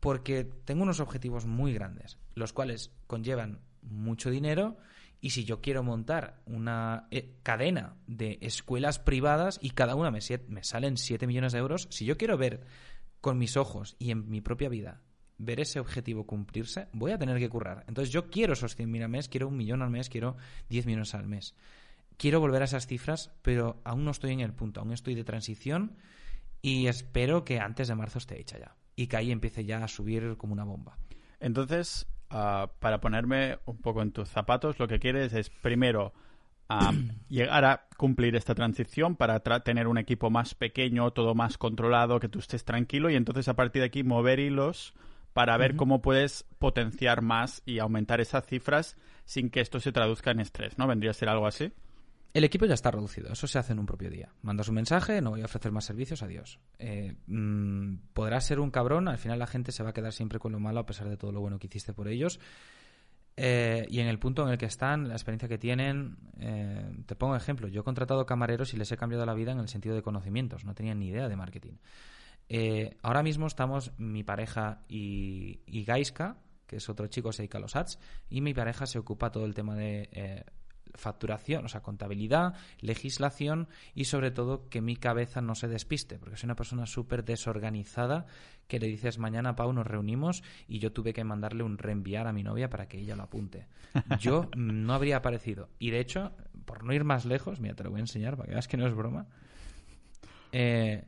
porque tengo unos objetivos muy grandes, los cuales conllevan mucho dinero y si yo quiero montar una eh, cadena de escuelas privadas y cada una me, me salen 7 millones de euros, si yo quiero ver con mis ojos y en mi propia vida ver ese objetivo cumplirse, voy a tener que currar. Entonces yo quiero esos 100.000 al mes, quiero un millón al mes, quiero 10 millones al mes. Quiero volver a esas cifras, pero aún no estoy en el punto, aún estoy de transición y espero que antes de marzo esté hecha ya y que ahí empiece ya a subir como una bomba. Entonces, ah, para ponerme un poco en tus zapatos, lo que quieres es primero ah, llegar a cumplir esta transición para tener un equipo más pequeño, todo más controlado, que tú estés tranquilo y entonces a partir de aquí mover hilos para ver cómo puedes potenciar más y aumentar esas cifras sin que esto se traduzca en estrés, ¿no? ¿Vendría a ser algo así? El equipo ya está reducido, eso se hace en un propio día. Mandas un mensaje, no voy a ofrecer más servicios, adiós. Eh, mm, podrás ser un cabrón, al final la gente se va a quedar siempre con lo malo a pesar de todo lo bueno que hiciste por ellos. Eh, y en el punto en el que están, la experiencia que tienen, eh, te pongo ejemplo, yo he contratado camareros y les he cambiado la vida en el sentido de conocimientos, no tenían ni idea de marketing. ahora mismo estamos mi pareja y, y Gaiska, que es otro chico, se dedica a los ads, y mi pareja se ocupa todo el tema de facturación, o sea, contabilidad, legislación y sobre todo que mi cabeza no se despiste, porque soy una persona súper desorganizada que le dices mañana, Pau, nos reunimos y yo tuve que mandarle un reenviar a mi novia para que ella lo apunte. Yo no habría aparecido. Y de hecho, por no ir más lejos, mira, te lo voy a enseñar para que veas que no es broma. Eh,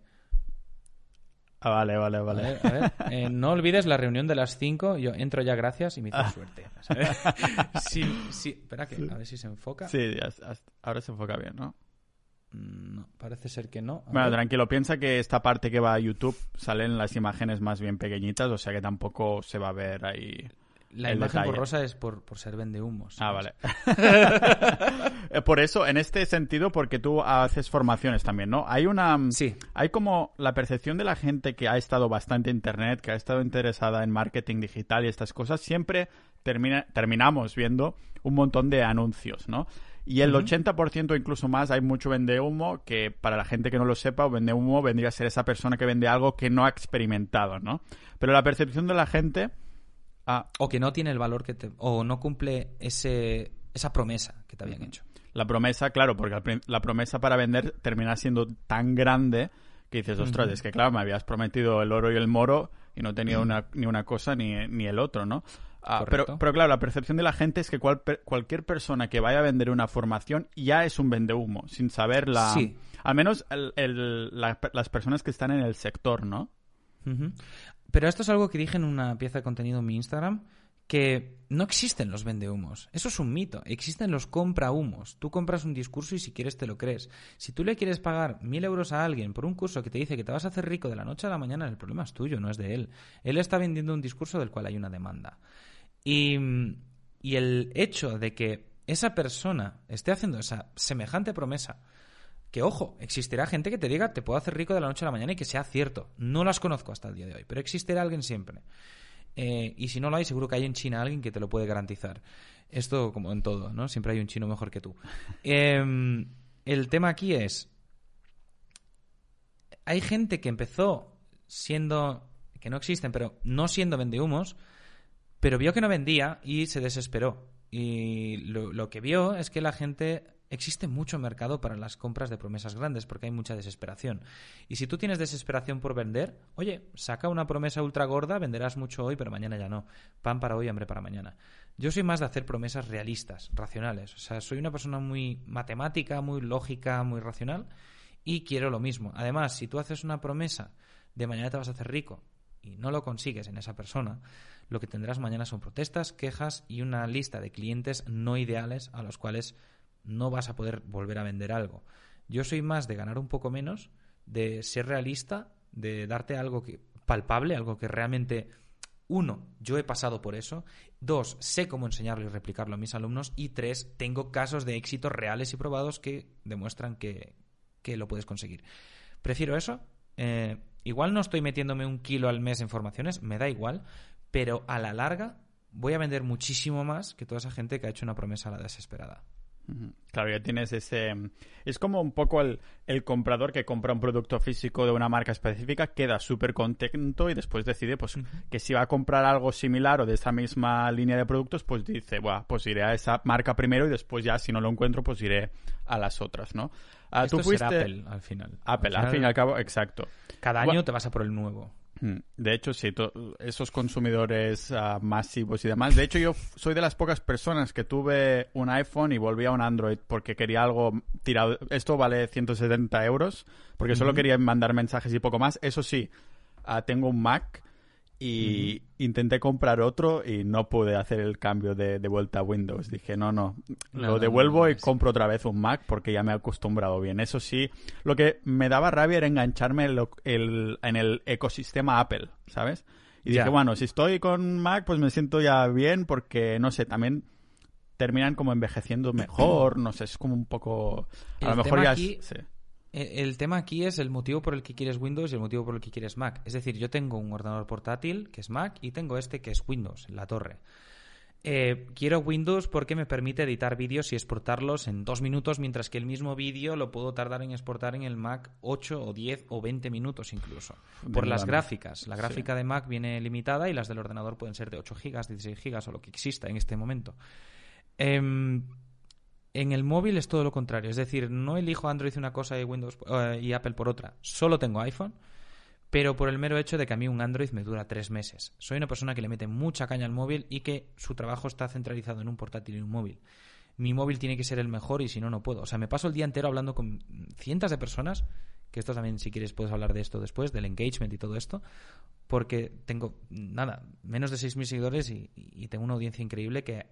Ah, vale, vale, vale. A ver, eh, no olvides la reunión de las 5. Yo entro ya, gracias, y me hizo ah. suerte. sí, sí. Espera, que, a ver si se enfoca. Sí, ahora se enfoca bien, ¿no? Mm, no, parece ser que no. bueno, tranquilo, piensa que esta parte que va a YouTube salen las imágenes más bien pequeñitas, o sea que tampoco se va a ver ahí. La imagen borrosa es por, ser vende humos. Ah, vale. Eh, por eso, en este sentido, porque tú haces formaciones también, ¿no? Hay una... Sí. Hay como la percepción de la gente que ha estado bastante en Internet, que ha estado interesada en marketing digital y estas cosas, siempre termina, terminamos viendo un montón de anuncios, ¿no? Y el 80% o incluso más hay mucho vende humo que para la gente que no lo sepa, vende humo vendría a ser esa persona que vende algo que no ha experimentado, ¿no? Pero la percepción de la gente Ah. O que no tiene el valor que te... o no cumple ese, esa promesa que te habían hecho. La promesa, claro, porque la promesa para vender termina siendo tan grande que dices, ostras, es que claro, me habías prometido el oro y el moro y no tenía una, ni una cosa ni, ni el otro, ¿no? Ah, pero, pero, claro, la percepción de la gente es que cualquier persona que vaya a vender una formación ya es un vendehumo, sin saber la... Sí. Al menos las personas que están en el sector, ¿no? Pero esto es algo que dije en una pieza de contenido en mi Instagram, que no existen los vendehumos. Eso es un mito. Existen los compra-humos. Tú compras un discurso y si quieres te lo crees. Si tú le quieres pagar mil euros a alguien por un curso que te dice que te vas a hacer rico de la noche a la mañana, el problema es tuyo, no es de él. Él está vendiendo un discurso del cual hay una demanda. Y, y el hecho de que esa persona esté haciendo esa semejante promesa que ojo, existirá gente que te diga te puedo hacer rico de la noche a la mañana y que sea cierto. No las conozco hasta el día de hoy, pero existirá alguien siempre. Eh, y si no lo hay, seguro que hay en China alguien que te lo puede garantizar. Esto como en todo, ¿no? Siempre hay un chino mejor que tú. Em, el tema aquí es, hay gente que empezó siendo, que no existen, pero no siendo vendehumos, pero vio que no vendía y se desesperó. Y lo que vio es que la gente existe mucho mercado para las compras de promesas grandes porque hay mucha desesperación. Y si tú tienes desesperación por vender, oye, saca una promesa ultra gorda, venderás mucho hoy, pero mañana ya no. Pan para hoy, hambre para mañana. Yo soy más de hacer promesas realistas, racionales. O sea, soy una persona muy matemática, muy lógica, muy racional y quiero lo mismo. Además, si tú haces una promesa de mañana te vas a hacer rico y no lo consigues en esa persona, lo que tendrás mañana son protestas, quejas y una lista de clientes no ideales a los cuales no vas a poder volver a vender algo. Yo soy más de ganar un poco menos, de ser realista, de darte algo que, palpable, algo que realmente, uno, yo he pasado por eso, dos, sé cómo enseñarlo y replicarlo a mis alumnos, y tres, tengo casos de éxito reales y probados que demuestran que, que lo puedes conseguir. Prefiero eso. Eh, igual no estoy metiéndome un kilo al mes en formaciones, me da igual, pero a la larga voy a vender muchísimo más que toda esa gente que ha hecho una promesa a la desesperada. Claro, ya tienes ese... Es como un poco el, comprador que compra un producto físico de una marca específica, queda súper contento y después decide pues que si va a comprar algo similar o de esa misma línea de productos, pues dice, bueno, pues iré a esa marca primero y después ya si no lo encuentro, pues iré a las otras, ¿no? Ah, tú fuiste... Apple al final. Apple, al, fin y al cabo, exacto. Cada año te vas a por el nuevo. Mm, de hecho, sí, esos consumidores ah, masivos y demás. De hecho, yo soy de las pocas personas que tuve un iPhone y volví a un Android porque quería algo tirado. Esto vale 170 euros porque solo quería mandar mensajes y poco más. Eso sí, ah, tengo un Mac y intenté comprar otro y no pude hacer el cambio de, vuelta a Windows. Dije, no, no, lo devuelvo y compro otra vez un Mac porque ya me he acostumbrado bien. Eso sí, lo que me daba rabia era engancharme en el ecosistema Apple, ¿sabes? Y dije, bueno, si estoy con Mac, pues me siento ya bien porque, no sé, también terminan como envejeciendo mejor, no sé, es como un poco... A lo mejor ya... Eh, el tema aquí es el motivo por el que quieres Windows y el motivo por el que quieres Mac. Es decir, yo tengo un ordenador portátil que es Mac y tengo este que es Windows, la torre. Eh, quiero Windows porque me permite editar vídeos y exportarlos en dos minutos, mientras que el mismo vídeo lo puedo tardar en exportar en el Mac 8 o 10 o 20 minutos incluso. Por las gráficas. La gráfica de Mac viene limitada y las del ordenador pueden ser de 8 GB, 16 GB o lo que exista en este momento. Eh, en el móvil es todo lo contrario, es decir, no elijo Android una cosa y Windows eh, y Apple por otra. Solo tengo iPhone, pero por el mero hecho de que a mí un Android me dura tres meses. Soy una persona que le mete mucha caña al móvil y que su trabajo está centralizado en un portátil y un móvil. Mi móvil tiene que ser el mejor y si no, no puedo. O sea, me paso el día entero hablando con cientos de personas, que esto también, si quieres, puedes hablar de esto después, del engagement y todo esto, porque tengo, nada, menos de 6.000 seguidores y tengo una audiencia increíble que,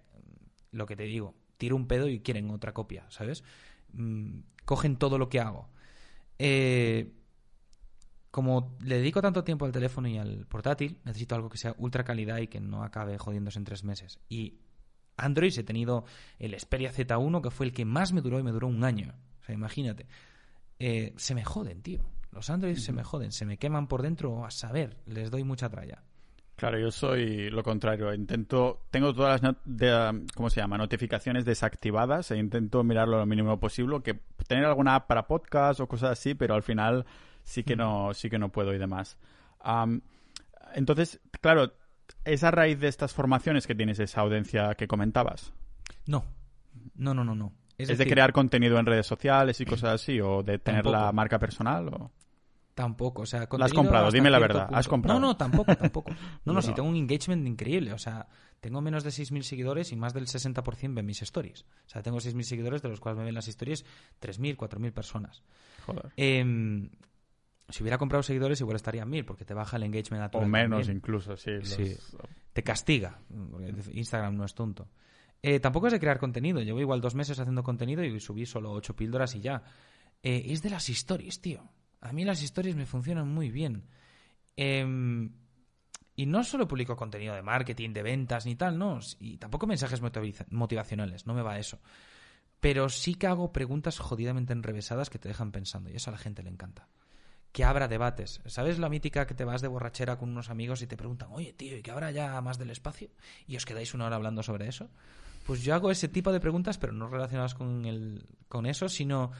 lo que te digo, tiro un pedo y quieren otra copia, ¿sabes? Mm, cogen todo lo que hago. Eh, como le dedico tanto tiempo al teléfono y al portátil, necesito algo que sea ultra calidad y que no acabe jodiéndose en tres meses. Y Android he tenido el Xperia Z1, que fue el que más me duró y me duró un año. O sea, imagínate. Eh, se me joden, tío. Los Android se me joden, se me queman por dentro a saber, les doy mucha tralla. Claro, yo soy lo contrario. Intento, tengo todas las, de, ¿cómo se llama? Notificaciones desactivadas e intento mirarlo lo mínimo posible. Que tener alguna app para podcast o cosas así, pero al final sí que no, sí que no puedo y demás. entonces, claro, ¿es a raíz de estas formaciones que tienes esa audiencia que comentabas? No, no, no, no, no. ¿Es, de crear contenido en redes sociales y cosas así? ¿O de tener la marca personal? O... Tampoco, o sea, ¿La has comprado? Dime la verdad, ¿has comprado? No, no, tampoco, tampoco. No, no, si tengo un engagement increíble, o sea, tengo menos de 6.000 seguidores y más del 60% ven mis stories. O sea, tengo 6.000 seguidores, de los cuales me ven las historias 3.000, 4.000 personas. Joder. Em, si hubiera comprado seguidores, igual estaría en 1.000, porque te baja el engagement a todo. O menos incluso, sí. sí. Te castiga, Instagram no es tonto. Eh, tampoco es de crear contenido. Llevo igual dos meses haciendo contenido y subí solo ocho píldoras y ya. Eh, es de las stories, tío. A mí las historias me funcionan muy bien. Em, y no solo publico contenido de marketing, de ventas ni tal, no. Y tampoco mensajes motivacionales, no me va a eso. Pero sí que hago preguntas jodidamente enrevesadas que te dejan pensando. Y eso a la gente le encanta. Que abra debates. ¿Sabes la mítica que te vas de borrachera con unos amigos y te preguntan, oye, tío, ¿y que abra ya más del espacio? Y os quedáis una hora hablando sobre eso. Pues yo hago ese tipo de preguntas, pero no relacionadas con, el, con eso, sino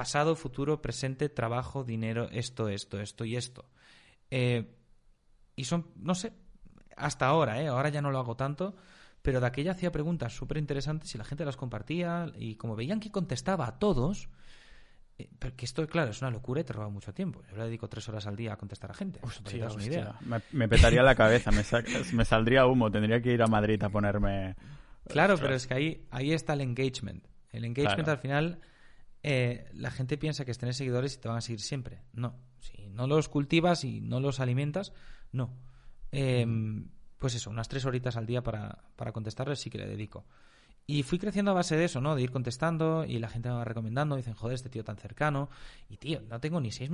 pasado, futuro, presente, trabajo, dinero, esto, esto, esto y esto. Eh, y son, no sé, hasta ahora, ¿eh? ahora ya no lo hago tanto, pero de aquella hacía preguntas súper interesantes y la gente las compartía y como veían que contestaba a todos, eh, porque esto, claro, es una locura y te roba mucho tiempo. Yo le dedico tres horas al día a contestar a gente. Me, petaría la cabeza, me, me, saldría humo, tendría que ir a Madrid a ponerme... Claro, pero es que ahí, ahí está el engagement. El engagement al final eh, la gente piensa que tener seguidores y te van a seguir siempre. No. Si no los cultivas y no los alimentas, no. Em, pues eso, unas tres horitas al día para, para contestarles sí que le dedico. Y fui creciendo a base de eso, ¿no? De ir contestando y la gente me va recomendando. Dicen, joder, este tío tan cercano. Y tío, no tengo ni seis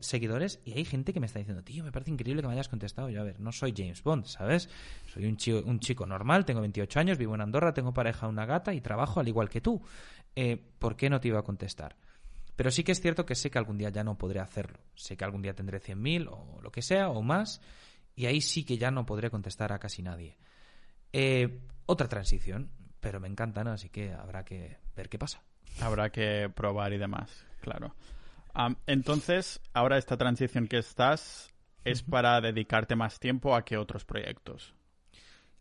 seguidores y hay gente que me está diciendo, tío, me parece increíble que me hayas contestado. Yo, a ver, no soy James Bond, ¿sabes? Soy un chico, un chico normal, tengo 28 años, vivo en Andorra, tengo pareja, una gata y trabajo al igual que tú. Eh, ¿Por qué no te iba a contestar? Pero sí que es cierto que sé que algún día ya no podré hacerlo. Sé que algún día tendré 100.000 o lo que sea o más. Y ahí sí que ya no podré contestar a casi nadie. Eh, otra transición pero me encantan, así que habrá que ver qué pasa. Habrá que probar y demás, claro. entonces, ahora esta transición que estás es para dedicarte más tiempo a qué otros proyectos.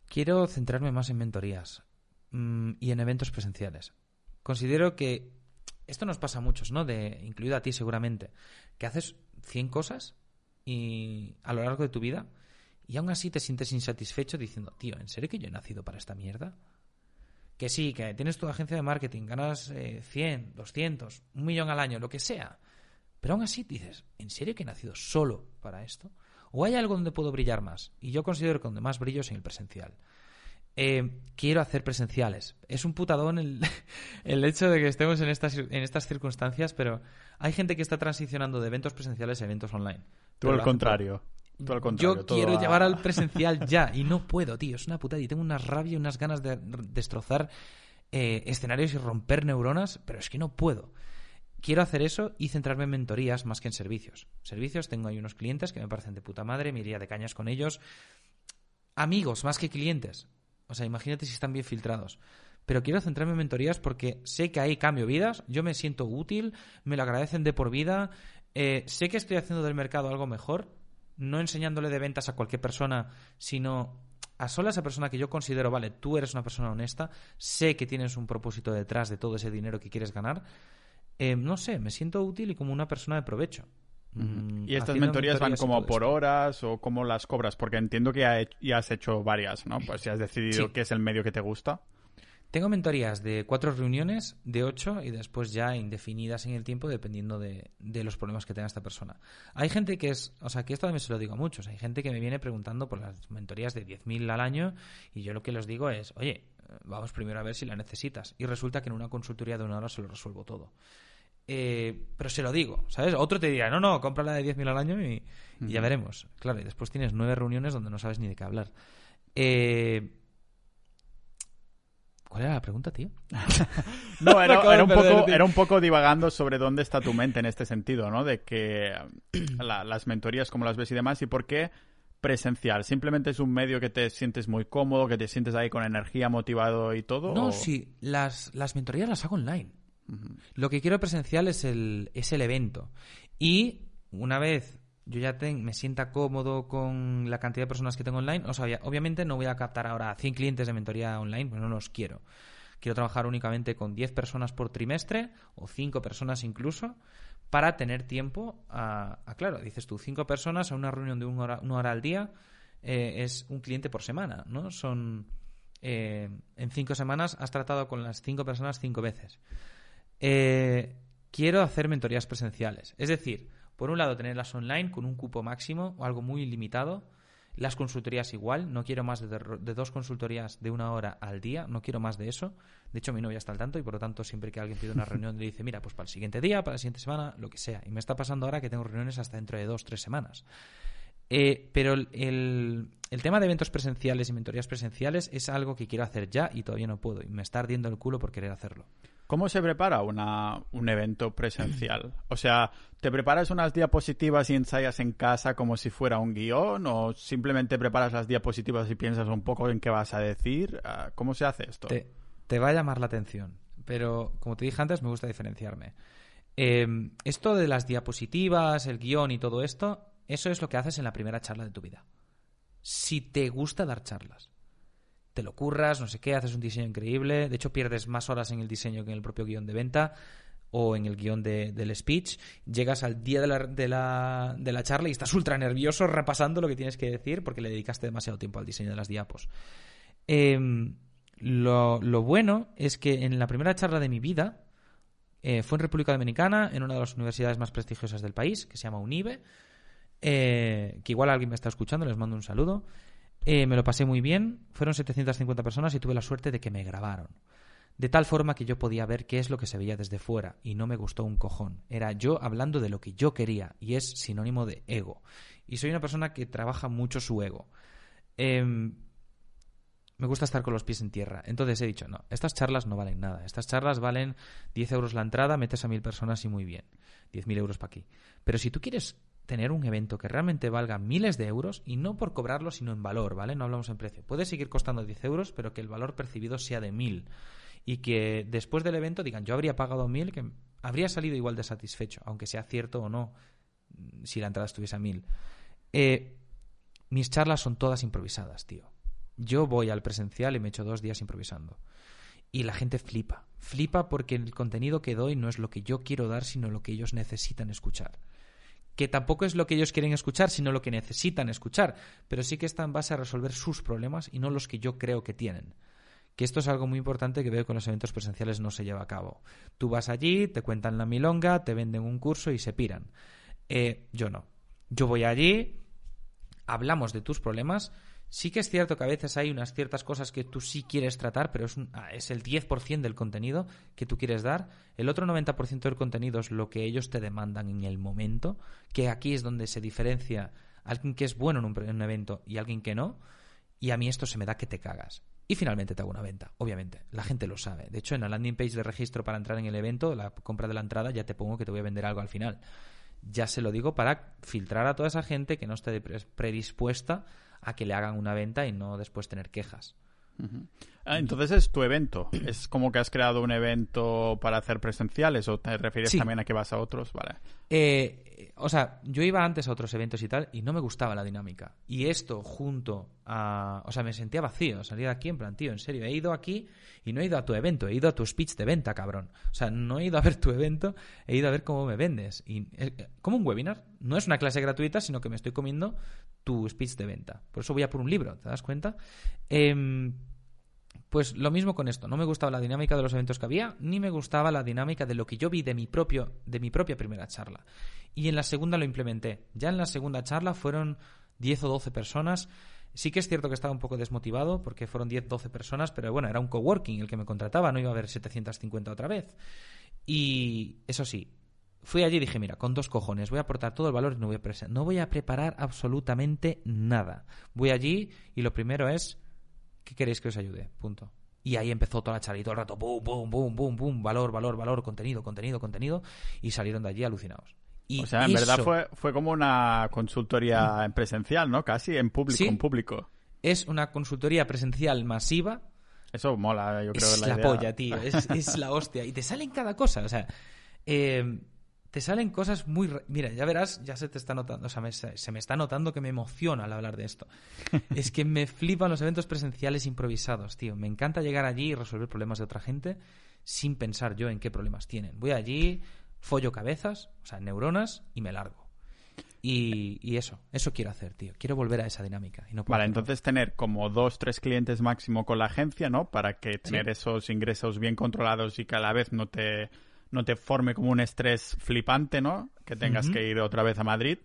Quiero centrarme más en mentorías mm, y en eventos presenciales. Considero que esto nos pasa a muchos, ¿no? De, incluido a ti seguramente, que haces 100 cosas y a lo largo de tu vida y aún así te sientes insatisfecho diciendo, tío, ¿en serio que yo he nacido para esta mierda? Que sí, que tienes tu agencia de marketing, ganas 100, 200, un millón al año, lo que sea. Pero aún así dices, ¿en serio que he nacido solo para esto? ¿O hay algo donde puedo brillar más? Y yo considero que donde más brillo es en el presencial. Eh, quiero hacer presenciales. Es un putadón el, el hecho de que estemos en estas, en estas circunstancias, pero hay gente que está transicionando de eventos presenciales a eventos online. Todo al contrario. Yo quiero llevar al presencial ya y no puedo, tío. Es una putada y tengo una rabia y unas ganas de destrozar eh, escenarios y romper neuronas, pero es que no puedo. Quiero hacer eso y centrarme en mentorías más que en servicios. Servicios, tengo ahí unos clientes que me parecen de puta madre, me iría de cañas con ellos. Amigos, más que clientes. O sea, imagínate si están bien filtrados. Pero quiero centrarme en mentorías porque sé que ahí cambio vidas, yo me siento útil, me lo agradecen de por vida, eh, sé que estoy haciendo del mercado algo mejor no enseñándole de ventas a cualquier persona, sino a sola esa persona que yo considero, vale, tú eres una persona honesta, sé que tienes un propósito detrás de todo ese dinero que quieres ganar, eh, no sé, me siento útil y como una persona de provecho. Mm, ¿Y estas mentorías, van como por horas o cómo las cobras? Porque entiendo que ya, has hecho varias, ¿no? Pues si has decidido qué es el medio que te gusta. Tengo mentorías de cuatro reuniones, de ocho y después ya indefinidas en el tiempo dependiendo de, los problemas que tenga esta persona. Hay gente que es, o sea, que esto también se lo digo a muchos, hay gente que me viene preguntando por las mentorías de 10.000 al año y yo lo que les digo es, oye, vamos primero a ver si la necesitas. Y resulta que en una consultoría de una hora se lo resuelvo todo. Eh, pero se lo digo, ¿sabes? Otro te dirá, no, no, cómprala de 10.000 al año y, y, ya veremos. Claro, y después tienes nueve reuniones donde no sabes ni de qué hablar. Eh, ¿Cuál era la pregunta, tío? no, era, un poco, era, un poco, divagando sobre dónde está tu mente en este sentido, ¿no? De que las mentorías, como las ves y demás, y por qué presencial. ¿Simplemente es un medio que te sientes muy cómodo, que te sientes ahí con energía, motivado y todo? No, sí. Las, las mentorías las hago online. Lo que quiero presencial es el, es el evento. Y una vez yo ya me sienta cómodo con la cantidad de personas que tengo online, o sea, obviamente no voy a captar ahora 100 clientes de mentoría online, pues no los quiero. Quiero trabajar únicamente con 10 personas por trimestre o 5 personas incluso para tener tiempo a, claro, dices tú, 5 personas a una reunión de una hora, una hora al día eh, es un cliente por semana, ¿no? Son... Eh, en 5 semanas has tratado con las 5 personas 5 veces. Eh, quiero hacer mentorías presenciales. Es decir, por un lado, tenerlas online con un cupo máximo o algo muy limitado. Las consultorías igual, no quiero más de, dos consultorías de una hora al día, no quiero más de eso. De hecho, mi novia está al tanto y por lo tanto, siempre que alguien pide una reunión, le dice, mira, pues para el siguiente día, para la siguiente semana, lo que sea. Y me está pasando ahora que tengo reuniones hasta dentro de dos, tres semanas. Eh, pero el, el, tema de eventos presenciales y mentorías presenciales es algo que quiero hacer ya y todavía no puedo. Y me está ardiendo el culo por querer hacerlo. ¿Cómo se prepara una, un evento presencial? O sea, ¿te preparas unas diapositivas y ensayas en casa como si fuera un guion? ¿O simplemente preparas las diapositivas y piensas un poco en qué vas a decir? Ah, ¿Cómo se hace esto? Te, va a llamar la atención, pero como te dije antes, me gusta diferenciarme. Em, esto de las diapositivas, el guion y todo esto, eso es lo que haces en la primera charla de tu vida. Si te gusta dar charlas te lo curras, no sé qué, haces un diseño increíble. De hecho, pierdes más horas en el diseño que en el propio guion de venta o en el guion del speech. Llegas al día de la, de, la, de la, charla y estás ultra nervioso repasando lo que tienes que decir porque le dedicaste demasiado tiempo al diseño de las diapos. Em, lo, bueno es que en la primera charla de mi vida eh, fue en República Dominicana, en una de las universidades más prestigiosas del país, que se llama UNIBE, eh, que igual alguien me está escuchando, les mando un saludo. Eh, me lo pasé muy bien, fueron 750 personas y tuve la suerte de que me grabaron. De tal forma que yo podía ver qué es lo que se veía desde fuera y no me gustó un cojón. Era yo hablando de lo que yo quería y es sinónimo de ego. Y soy una persona que trabaja mucho su ego. Em, me gusta estar con los pies en tierra. Entonces he dicho, no, estas charlas no valen nada. Estas charlas valen 10 euros la entrada, metes a mil personas y muy bien. 10.000 euros para aquí. Pero si tú quieres tener un evento que realmente valga miles de euros y no por cobrarlo, sino en valor, ¿vale? No hablamos en precio. Puede seguir costando 10 euros, pero que el valor percibido sea de 1000 y que después del evento digan, yo habría pagado 1000, que habría salido igual de satisfecho, aunque sea cierto o no, si la entrada estuviese a 1000. Eh, mis charlas son todas improvisadas, tío. Yo voy al presencial y me echo dos días improvisando. Y la gente flipa. Flipa porque el contenido que doy no es lo que yo quiero dar, sino lo que ellos necesitan escuchar que tampoco es lo que ellos quieren escuchar, sino lo que necesitan escuchar, pero sí que está en base a resolver sus problemas y no los que yo creo que tienen. Que esto es algo muy importante que veo que con los eventos presenciales no se lleva a cabo. Tú vas allí, te cuentan la milonga, te venden un curso y se piran. Eh, yo no. Yo voy allí, hablamos de tus problemas Sí que es cierto que a veces hay unas ciertas cosas que tú sí quieres tratar, pero es, ah, es el 10% del contenido que tú quieres dar. El otro 90% del contenido es lo que ellos te demandan en el momento, que aquí es donde se diferencia alguien que es bueno en un, en un evento y alguien que no. Y a mí esto se me da que te cagas. Y finalmente te hago una venta, obviamente. La gente lo sabe. De hecho, en la landing page de registro para entrar en el evento, la compra de la entrada, ya te pongo que te voy a vender algo al final. Ya se lo digo para filtrar a toda esa gente que no esté predispuesta a que le hagan una venta y no después tener quejas. Ah, entonces es tu evento. ¿Es como que has creado un evento para hacer presenciales o te refieres también a que vas a otros? Vale. Eh, o sea, yo iba antes a otros eventos y tal y no me gustaba la dinámica. Y esto junto a... O sea, me sentía vacío. Salía de aquí en plan, tío, en serio, he ido aquí y no he ido a tu evento, he ido a tu speech de venta, cabrón. O sea, no he ido a ver tu evento, he ido a ver cómo me vendes. Y, eh, como un webinar. No es una clase gratuita, sino que me estoy comiendo tu speech de venta. Por eso voy a por un libro, ¿te das cuenta? Eh, pues lo mismo con esto, no me gustaba la dinámica de los eventos que había, ni me gustaba la dinámica de lo que yo vi de mi propio de mi propia primera charla. Y en la segunda lo implementé. Ya en la segunda charla fueron 10 o 12 personas. Sí que es cierto que estaba un poco desmotivado porque fueron 10 12 personas, pero bueno, era un coworking el que me contrataba, no iba a haber 750 otra vez. Y eso sí, fui allí y dije, mira, con dos cojones, voy a aportar todo el valor y no voy a, no voy a preparar absolutamente nada. Voy allí y lo primero es ¿qué queréis que os ayude? Punto. Y ahí empezó toda la charla y todo el rato, boom, boom, boom, boom, boom, valor, valor, valor, contenido, contenido, contenido, y salieron de allí alucinados. Y o sea, en verdad fue, fue como una consultoría en presencial, ¿no? Casi en público, en público. Es una consultoría presencial masiva. Eso mola, yo creo. Es la, polla, tío. Es, es, la hostia. Y te salen cada cosa. O sea, eh, te salen cosas muy... Mira, ya verás, ya se te está notando, o sea, se me está notando que me emociona al hablar de esto. es que me flipan los eventos presenciales improvisados, tío. Me encanta llegar allí y resolver problemas de otra gente sin pensar yo en qué problemas tienen. Voy allí, follo cabezas, o sea, neuronas, y me largo. Y, eso, eso quiero hacer, tío. Quiero volver a esa dinámica. Y no vale, entonces tener como dos, tres clientes máximo con la agencia, ¿no? Para que tener esos ingresos bien controlados y que a la vez no te no te forme como un estrés flipante, ¿no? Que tengas que ir otra vez a Madrid.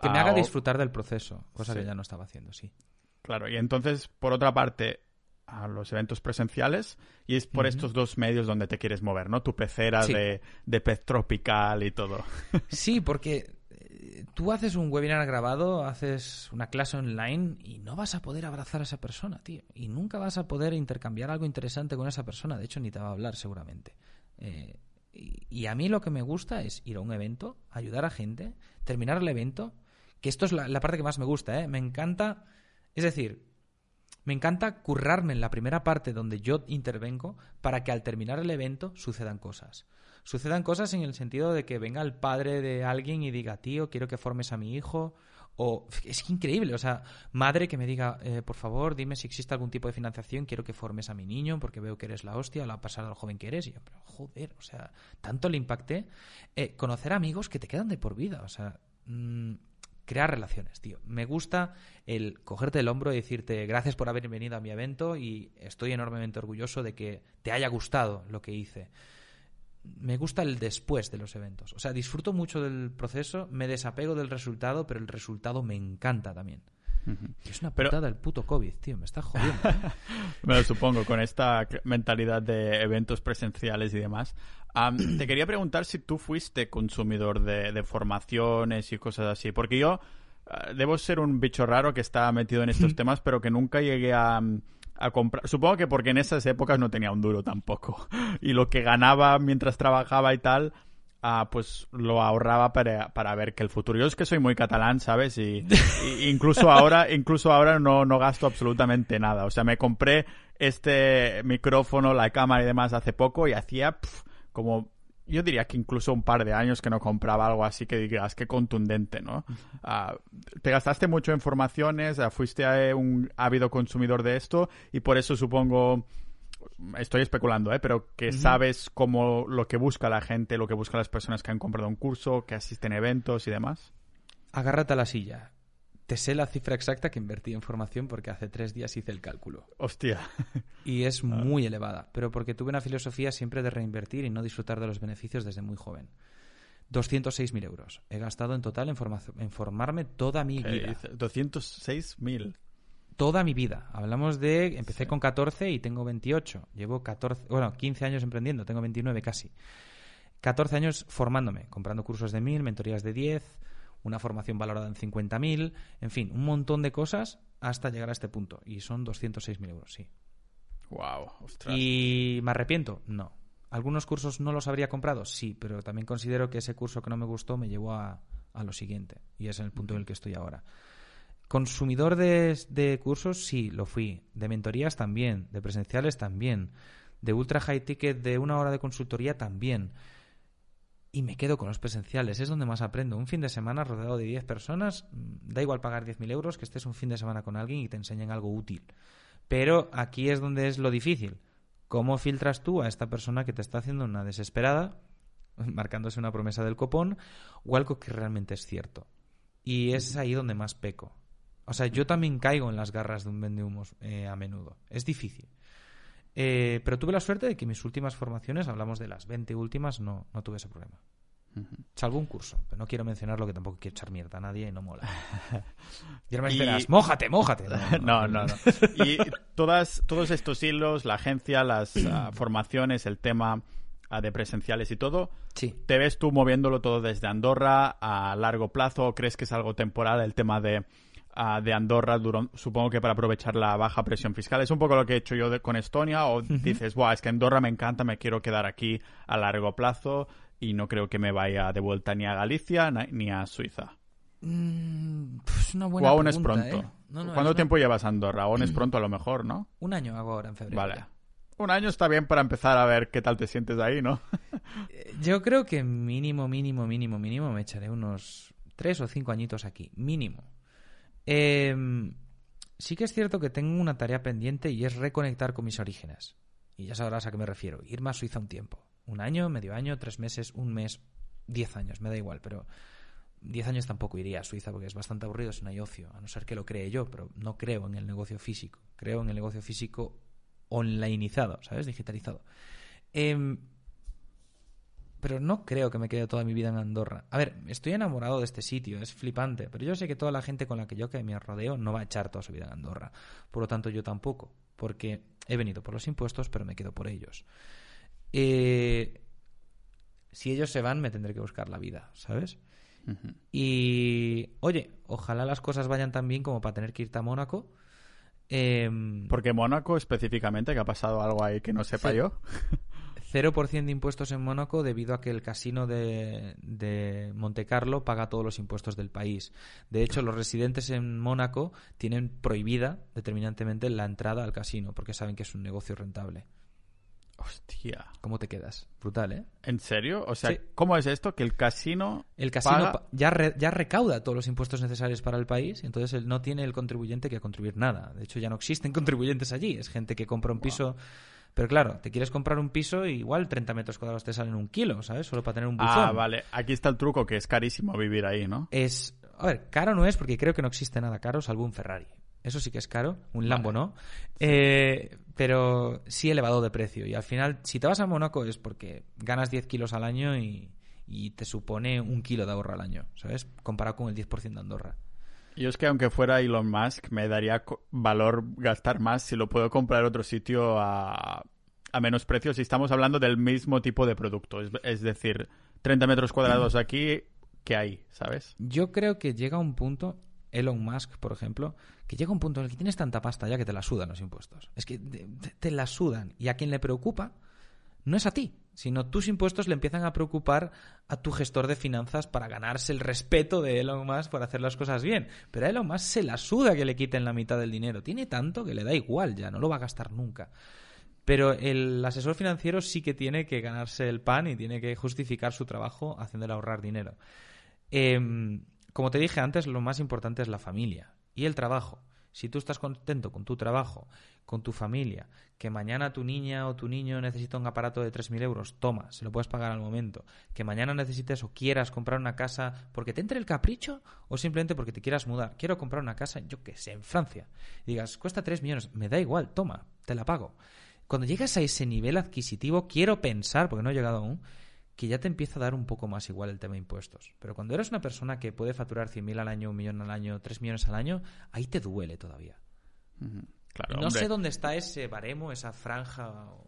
Que me haga disfrutar del proceso, cosa que ya no estaba haciendo, sí. Claro, y entonces, por otra parte, a los eventos presenciales y es por estos dos medios donde te quieres mover, ¿no? Tu pecera de, de, pez tropical y todo. Sí, porque eh, tú haces un webinar grabado, haces una clase online y no vas a poder abrazar a esa persona, tío. Y nunca vas a poder intercambiar algo interesante con esa persona. De hecho, ni te va a hablar seguramente. Eh, y, a mí lo que me gusta es ir a un evento, ayudar a gente, terminar el evento, que esto es la, parte que más me gusta, ¿eh? Me encanta, es decir, me encanta currarme en la primera parte donde yo intervengo para que al terminar el evento sucedan cosas. Sucedan cosas en el sentido de que venga el padre de alguien y diga, tío, quiero que formes a mi hijo, o es increíble, o sea, madre que me diga, eh, por favor, dime si existe algún tipo de financiación, quiero que formes a mi niño porque veo que eres la hostia, la pasada al joven que eres. Y yo, pero joder, o sea, tanto le impacté. Eh, conocer amigos que te quedan de por vida, o sea, mm, crear relaciones, tío. Me gusta el cogerte el hombro y decirte gracias por haber venido a mi evento y estoy enormemente orgulloso de que te haya gustado lo que hice me gusta el después de los eventos. O sea, disfruto mucho del proceso, me desapego del resultado, pero el resultado me encanta también. Es una putada el puto COVID, tío, me está jodiendo. ¿eh? Me lo supongo, con esta mentalidad de eventos presenciales y demás. te quería preguntar si tú fuiste consumidor de, formaciones y cosas así, porque yo ah, debo ser un bicho raro que está metido en estos temas, pero que nunca llegué a, a comprar. Supongo que porque en esas épocas no tenía un duro tampoco. Y lo que ganaba mientras trabajaba y tal Ah, pues lo ahorraba para, para, ver que el futuro. Yo es que soy muy catalán, ¿sabes? Y, incluso ahora, incluso ahora no, no gasto absolutamente nada. O sea, me compré este micrófono, la cámara y demás hace poco y hacía como yo diría que incluso un par de años que no compraba algo así que digas que contundente, ¿no? Ah, te gastaste mucho en formaciones, ah, fuiste eh, un ávido consumidor de esto y por eso supongo estoy especulando, ¿eh? pero que sabes cómo lo que busca la gente, lo que buscan las personas que han comprado un curso, que asisten a eventos y demás. Agárrate a la silla. Te sé la cifra exacta que invertí en formación porque hace tres días hice el cálculo. Hostia. Y es ah. muy elevada, pero porque tuve una filosofía siempre de reinvertir y no disfrutar de los beneficios desde muy joven. 206.000 euros. He gastado en total en, en formarme toda mi vida. 206.000 toda mi vida. Hablamos de, empecé con 14 y tengo 28. Llevo 14, bueno, 15 años emprendiendo, tengo 29 casi. 14 años formándome, comprando cursos de 1000, mentorías de 10, una formación valorada en 50.000, en fin, un montón de cosas hasta llegar a este punto. Y son 206.000 euros, sí. Wow, ostras. ¿Y me arrepiento? No. ¿Algunos cursos no los habría comprado? Sí, pero también considero que ese curso que no me gustó me llevó a, a lo siguiente. Y es en el punto en el que estoy ahora. Consumidor de, cursos, sí, lo fui. De mentorías también. De presenciales también. De ultra high ticket de una hora de consultoría también. Y me quedo con los presenciales, es donde más aprendo. Un fin de semana rodeado de 10 personas, mm, da igual pagar 10.000 euros que estés un fin de semana con alguien y te enseñen algo útil. Pero aquí es donde es lo difícil. ¿Cómo filtras tú a esta persona que te está haciendo una desesperada, marcándose una promesa del copón, o algo que realmente es cierto? Y es ahí donde más peco. O sea, yo también caigo en las garras de un vendehumos eh, a menudo. Es difícil. Eh, pero tuve la suerte de que mis últimas formaciones, hablamos de las 20 últimas, no, no tuve ese problema. Salvo un curso, pero no quiero mencionarlo que tampoco quiero echar mierda a nadie y no mola. y ahora me esperas, mójate, mójate. No, no, no. y todas, todos estos hilos, la agencia, las ah, formaciones, el tema ah, de presenciales y todo, sí. ¿te ves tú moviéndolo todo desde Andorra a largo plazo crees que es algo temporal el tema de de Andorra, supongo que para aprovechar la baja presión fiscal. Es un poco lo que he hecho yo con Estonia, o dices, Buah, es que Andorra me encanta, me quiero quedar aquí a largo plazo y no creo que me vaya de vuelta ni a Galicia ni a Suiza. Mm, pues una buena o aún es pronto. ¿eh? ¿Cuánto tiempo llevas a Andorra? Aún es pronto a lo mejor, ¿no? Un año hago ahora en febrero. Vale. Un año está bien para empezar a ver qué tal te sientes ahí, ¿no? Yo creo que mínimo, mínimo, mínimo, mínimo me echaré unos tres o cinco añitos aquí. Mínimo. Eh, sí que es cierto que tengo una tarea pendiente y es reconectar con mis orígenes. Y ya sabrás a qué me refiero. Irme a Suiza un tiempo. Un año, medio año, tres meses, un mes, diez años, me da igual, pero diez años tampoco iría a Suiza porque es bastante aburrido si no hay ocio, a no ser que lo cree yo, pero no creo en el negocio físico. Creo en el negocio físico onlineizado, ¿sabes? Digitalizado. Eh, pero no creo que me quede toda mi vida en Andorra. A ver, estoy enamorado de este sitio, es flipante, pero yo sé que toda la gente con la que yo que me rodeo no va a echar toda su vida en Andorra. Por lo tanto, yo tampoco, porque he venido por los impuestos, pero me quedo por ellos. Eh, si ellos se van, me tendré que buscar la vida, ¿sabes? Y, oye, ojalá las cosas vayan tan bien como para tener que irte a Mónaco. Em, porque Mónaco específicamente, que ha pasado algo ahí que no sepa yo. 0% de impuestos en Mónaco debido a que el casino de, de Monte Carlo paga todos los impuestos del país. De hecho, los residentes en Mónaco tienen prohibida determinantemente la entrada al casino porque saben que es un negocio rentable. Hostia. ¿Cómo te quedas? Brutal, ¿eh? ¿En serio? O sea, ¿cómo es esto? Que el casino. El casino ya, ya recauda todos los impuestos necesarios para el país, entonces él no tiene el contribuyente que contribuir nada. De hecho, ya no existen contribuyentes allí. Es gente que compra un piso. Pero claro, te quieres comprar un piso y igual 30 metros cuadrados te salen un kilo, ¿sabes? Solo para tener un buzón. Ah, vale. Aquí está el truco, que es carísimo vivir ahí, ¿no? Es... A ver, caro no es porque creo que no existe nada caro salvo un Ferrari. Eso sí que es caro, un Lambo no. Eh, pero sí elevado de precio. Y al final, si te vas a Mónaco es porque ganas 10 kilos al año y, y te supone un kilo de ahorro al año, ¿sabes? Comparado con el 10% de Andorra. Yo es que aunque fuera Elon Musk, me daría valor gastar más si lo puedo comprar otro sitio a, a menos precio si estamos hablando del mismo tipo de producto. Es, decir, 30 metros cuadrados aquí, ¿qué hay? ¿Sabes? Yo creo que llega un punto, Elon Musk, por ejemplo, que llega un punto en el que tienes tanta pasta ya que te la sudan los impuestos. Es que te la sudan. Y a quien le preocupa no es a ti, sino tus impuestos le empiezan a preocupar a tu gestor de finanzas para ganarse el respeto de Elon Musk por hacer las cosas bien. Pero a Elon Musk se la suda que le quiten la mitad del dinero. Tiene tanto que le da igual ya, no lo va a gastar nunca. Pero el asesor financiero sí que tiene que ganarse el pan y tiene que justificar su trabajo haciéndole ahorrar dinero. Em, como te dije antes, lo más importante es la familia y el trabajo. Si tú estás contento con tu trabajo, con tu familia, que mañana tu niña o tu niño necesita un aparato de 3.000 euros, toma, se lo puedes pagar al momento. Que mañana necesites o quieras comprar una casa porque te entre el capricho o simplemente porque te quieras mudar. Quiero comprar una casa, yo qué sé, en Francia. digas, cuesta 3 millones, me da igual, toma, te la pago. Cuando llegas a ese nivel adquisitivo, quiero pensar, porque no he llegado aún, que ya te empieza a dar un poco más igual el tema de impuestos. Pero cuando eres una persona que puede facturar 100.000 al año, un millón al año, 3 millones al año, ahí te duele todavía. Claro, no sé dónde está ese baremo, esa franja o,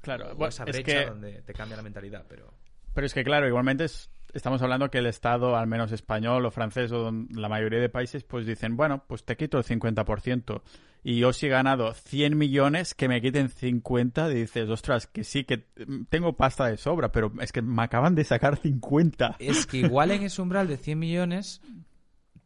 claro, esa brecha donde te cambia la mentalidad, pero... Pero es que, claro, igualmente estamos hablando que el Estado, al menos español o francés o la mayoría de países, pues dicen, bueno, pues te quito el 50% y yo si he ganado 100 millones, que me quiten 50, dices, ostras, que sí, que tengo pasta de sobra, pero es que me acaban de sacar 50. Es que igual en ese umbral de 100 millones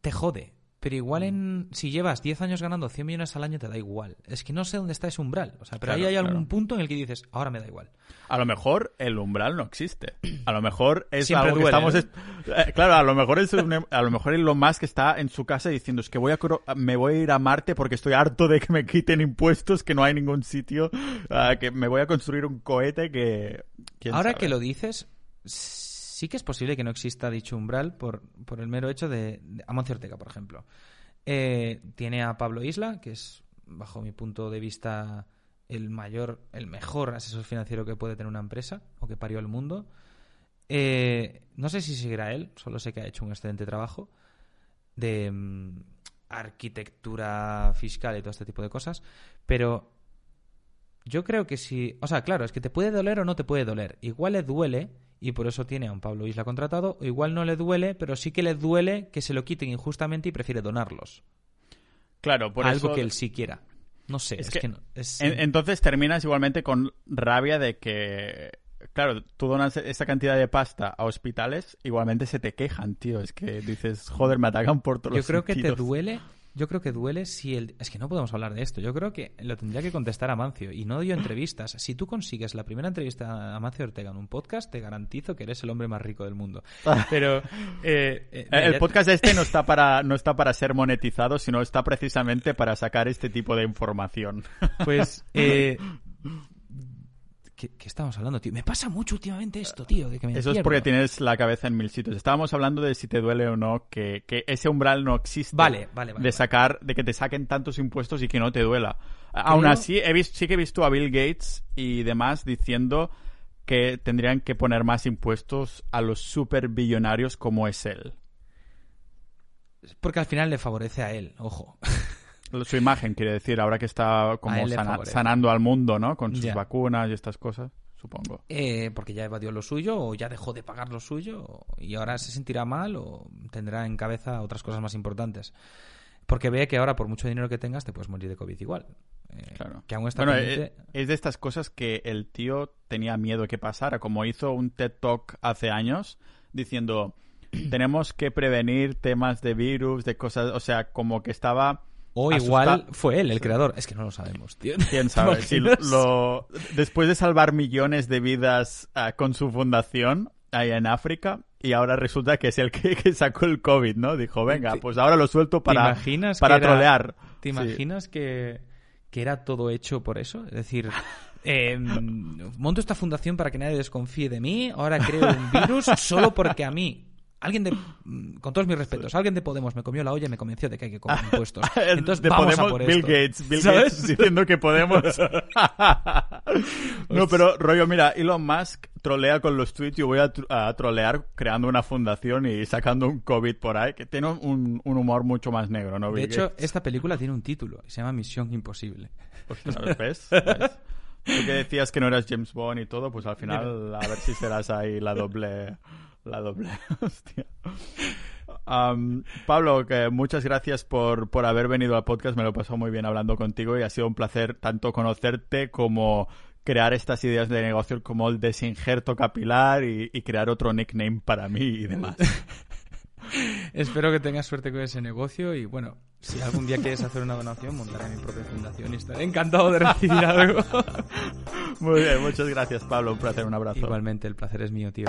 te jode. Pero igual mm. en si llevas 10 años ganando 100 millones al año te da igual. Es que no sé dónde está ese umbral. O sea, pero ahí hay algún punto en el que dices, ahora me da igual. A lo mejor el umbral no existe. A lo mejor es algo que estamos... ¿eh? Eh, claro, a lo mejor es a lo mejor es lo más que está en su casa diciendo es que voy a me voy a ir a Marte porque estoy harto de que me quiten impuestos, que no hay ningún sitio, ah, que me voy a construir un cohete que... Ahora que lo dices sí que es posible que no exista dicho umbral por, por el mero hecho de, Amancio Ortega, por ejemplo. Eh, tiene a Pablo Isla, que es, bajo mi punto de vista, el mayor, el mejor asesor financiero que puede tener una empresa o que parió el mundo. Eh, no sé si seguirá él, solo sé que ha hecho un excelente trabajo de mm, arquitectura fiscal y todo este tipo de cosas, pero yo creo que si, o sea, claro, es que te puede doler o no te puede doler. Igual le duele y por eso tiene a un Pablo Isla contratado, o igual no le duele, pero sí que le duele que se lo quiten injustamente y prefiere donarlos. Claro, por Algo que él sí quiera. No sé, es, que, entonces terminas igualmente con rabia de que claro, tú donas esa cantidad de pasta a hospitales, igualmente se te quejan, tío. Es que dices, joder, me atacan por todos Yo creo que te duele yo creo que duele si el... Es que no podemos hablar de esto. Yo creo que lo tendría que contestar a Mancio y no dio entrevistas. Si tú consigues la primera entrevista a Mancio Ortega en un podcast, te garantizo que eres el hombre más rico del mundo. Pero... Eh, eh, el podcast este no está, para, no está para ser monetizado, sino está precisamente para sacar este tipo de información. Pues... Eh, ¿Qué, estamos hablando, tío? Me pasa mucho últimamente esto, tío. De que me Eso es porque tienes la cabeza en mil sitios. Estábamos hablando de si te duele o no, que, ese umbral no existe. Vale, vale, vale. De sacar, de que te saquen tantos impuestos y que no te duela. Aún así, he visto, sí que he visto a Bill Gates y demás diciendo que tendrían que poner más impuestos a los superbillonarios como es él. Porque al final le favorece a él, ojo. Su imagen, quiere decir, ahora que está como sanando al mundo, ¿no? Con sus vacunas y estas cosas, supongo. Eh, porque ya evadió lo suyo o ya dejó de pagar lo suyo y ahora se sentirá mal o tendrá en cabeza otras cosas más importantes. Porque ve que ahora, por mucho dinero que tengas, te puedes morir de COVID igual. Eh, claro. Que aún está bueno, eh, es de estas cosas que el tío tenía miedo que pasara. Como hizo un TED Talk hace años diciendo, tenemos que prevenir temas de virus, de cosas... O sea, como que estaba o igual fue él el creador. Es que no lo sabemos, tío. ¿Quién sabe? lo... Después de salvar millones de vidas ah, con su fundación ahí en África, y ahora resulta que es el que, sacó el COVID, ¿no? Dijo, venga, pues ahora lo suelto para, para trolear. ¿Te imaginas que, que era todo hecho por eso? Es decir, eh, monto esta fundación para que nadie desconfíe de mí, ahora creo un virus solo porque a mí alguien de, mm, con todos mis respetos, alguien de Podemos me comió la olla y me convenció de que hay que comer impuestos. Entonces vamos a por Bill Gates, Bill Gates diciendo que Podemos. No, pero rollo, mira, Elon Musk trolea con los tweets, yo voy a, a trolear creando una fundación y sacando un COVID por ahí, que tiene un, un humor mucho más negro, ¿no? De Bill hecho, Gates? esta película tiene un título, se llama Misión Imposible. Ostras, ¿ves? ¿Ves? Tú que decías que no eras James Bond y todo, pues al final a ver si serás ahí la doble... La doble... Hostia. Am, Pablo, que muchas gracias por, por haber venido al podcast. Me lo he pasado muy bien hablando contigo y ha sido un placer tanto conocerte como crear estas ideas de negocio como el desinjerto capilar y, y crear otro nickname para mí y demás. Espero que tengas suerte con ese negocio y bueno, si algún día quieres hacer una donación, montaré mi propia fundación y estaré encantado de recibir algo. Muy bien, muchas gracias Pablo, un placer, un abrazo. Igualmente, el placer es mío, tío.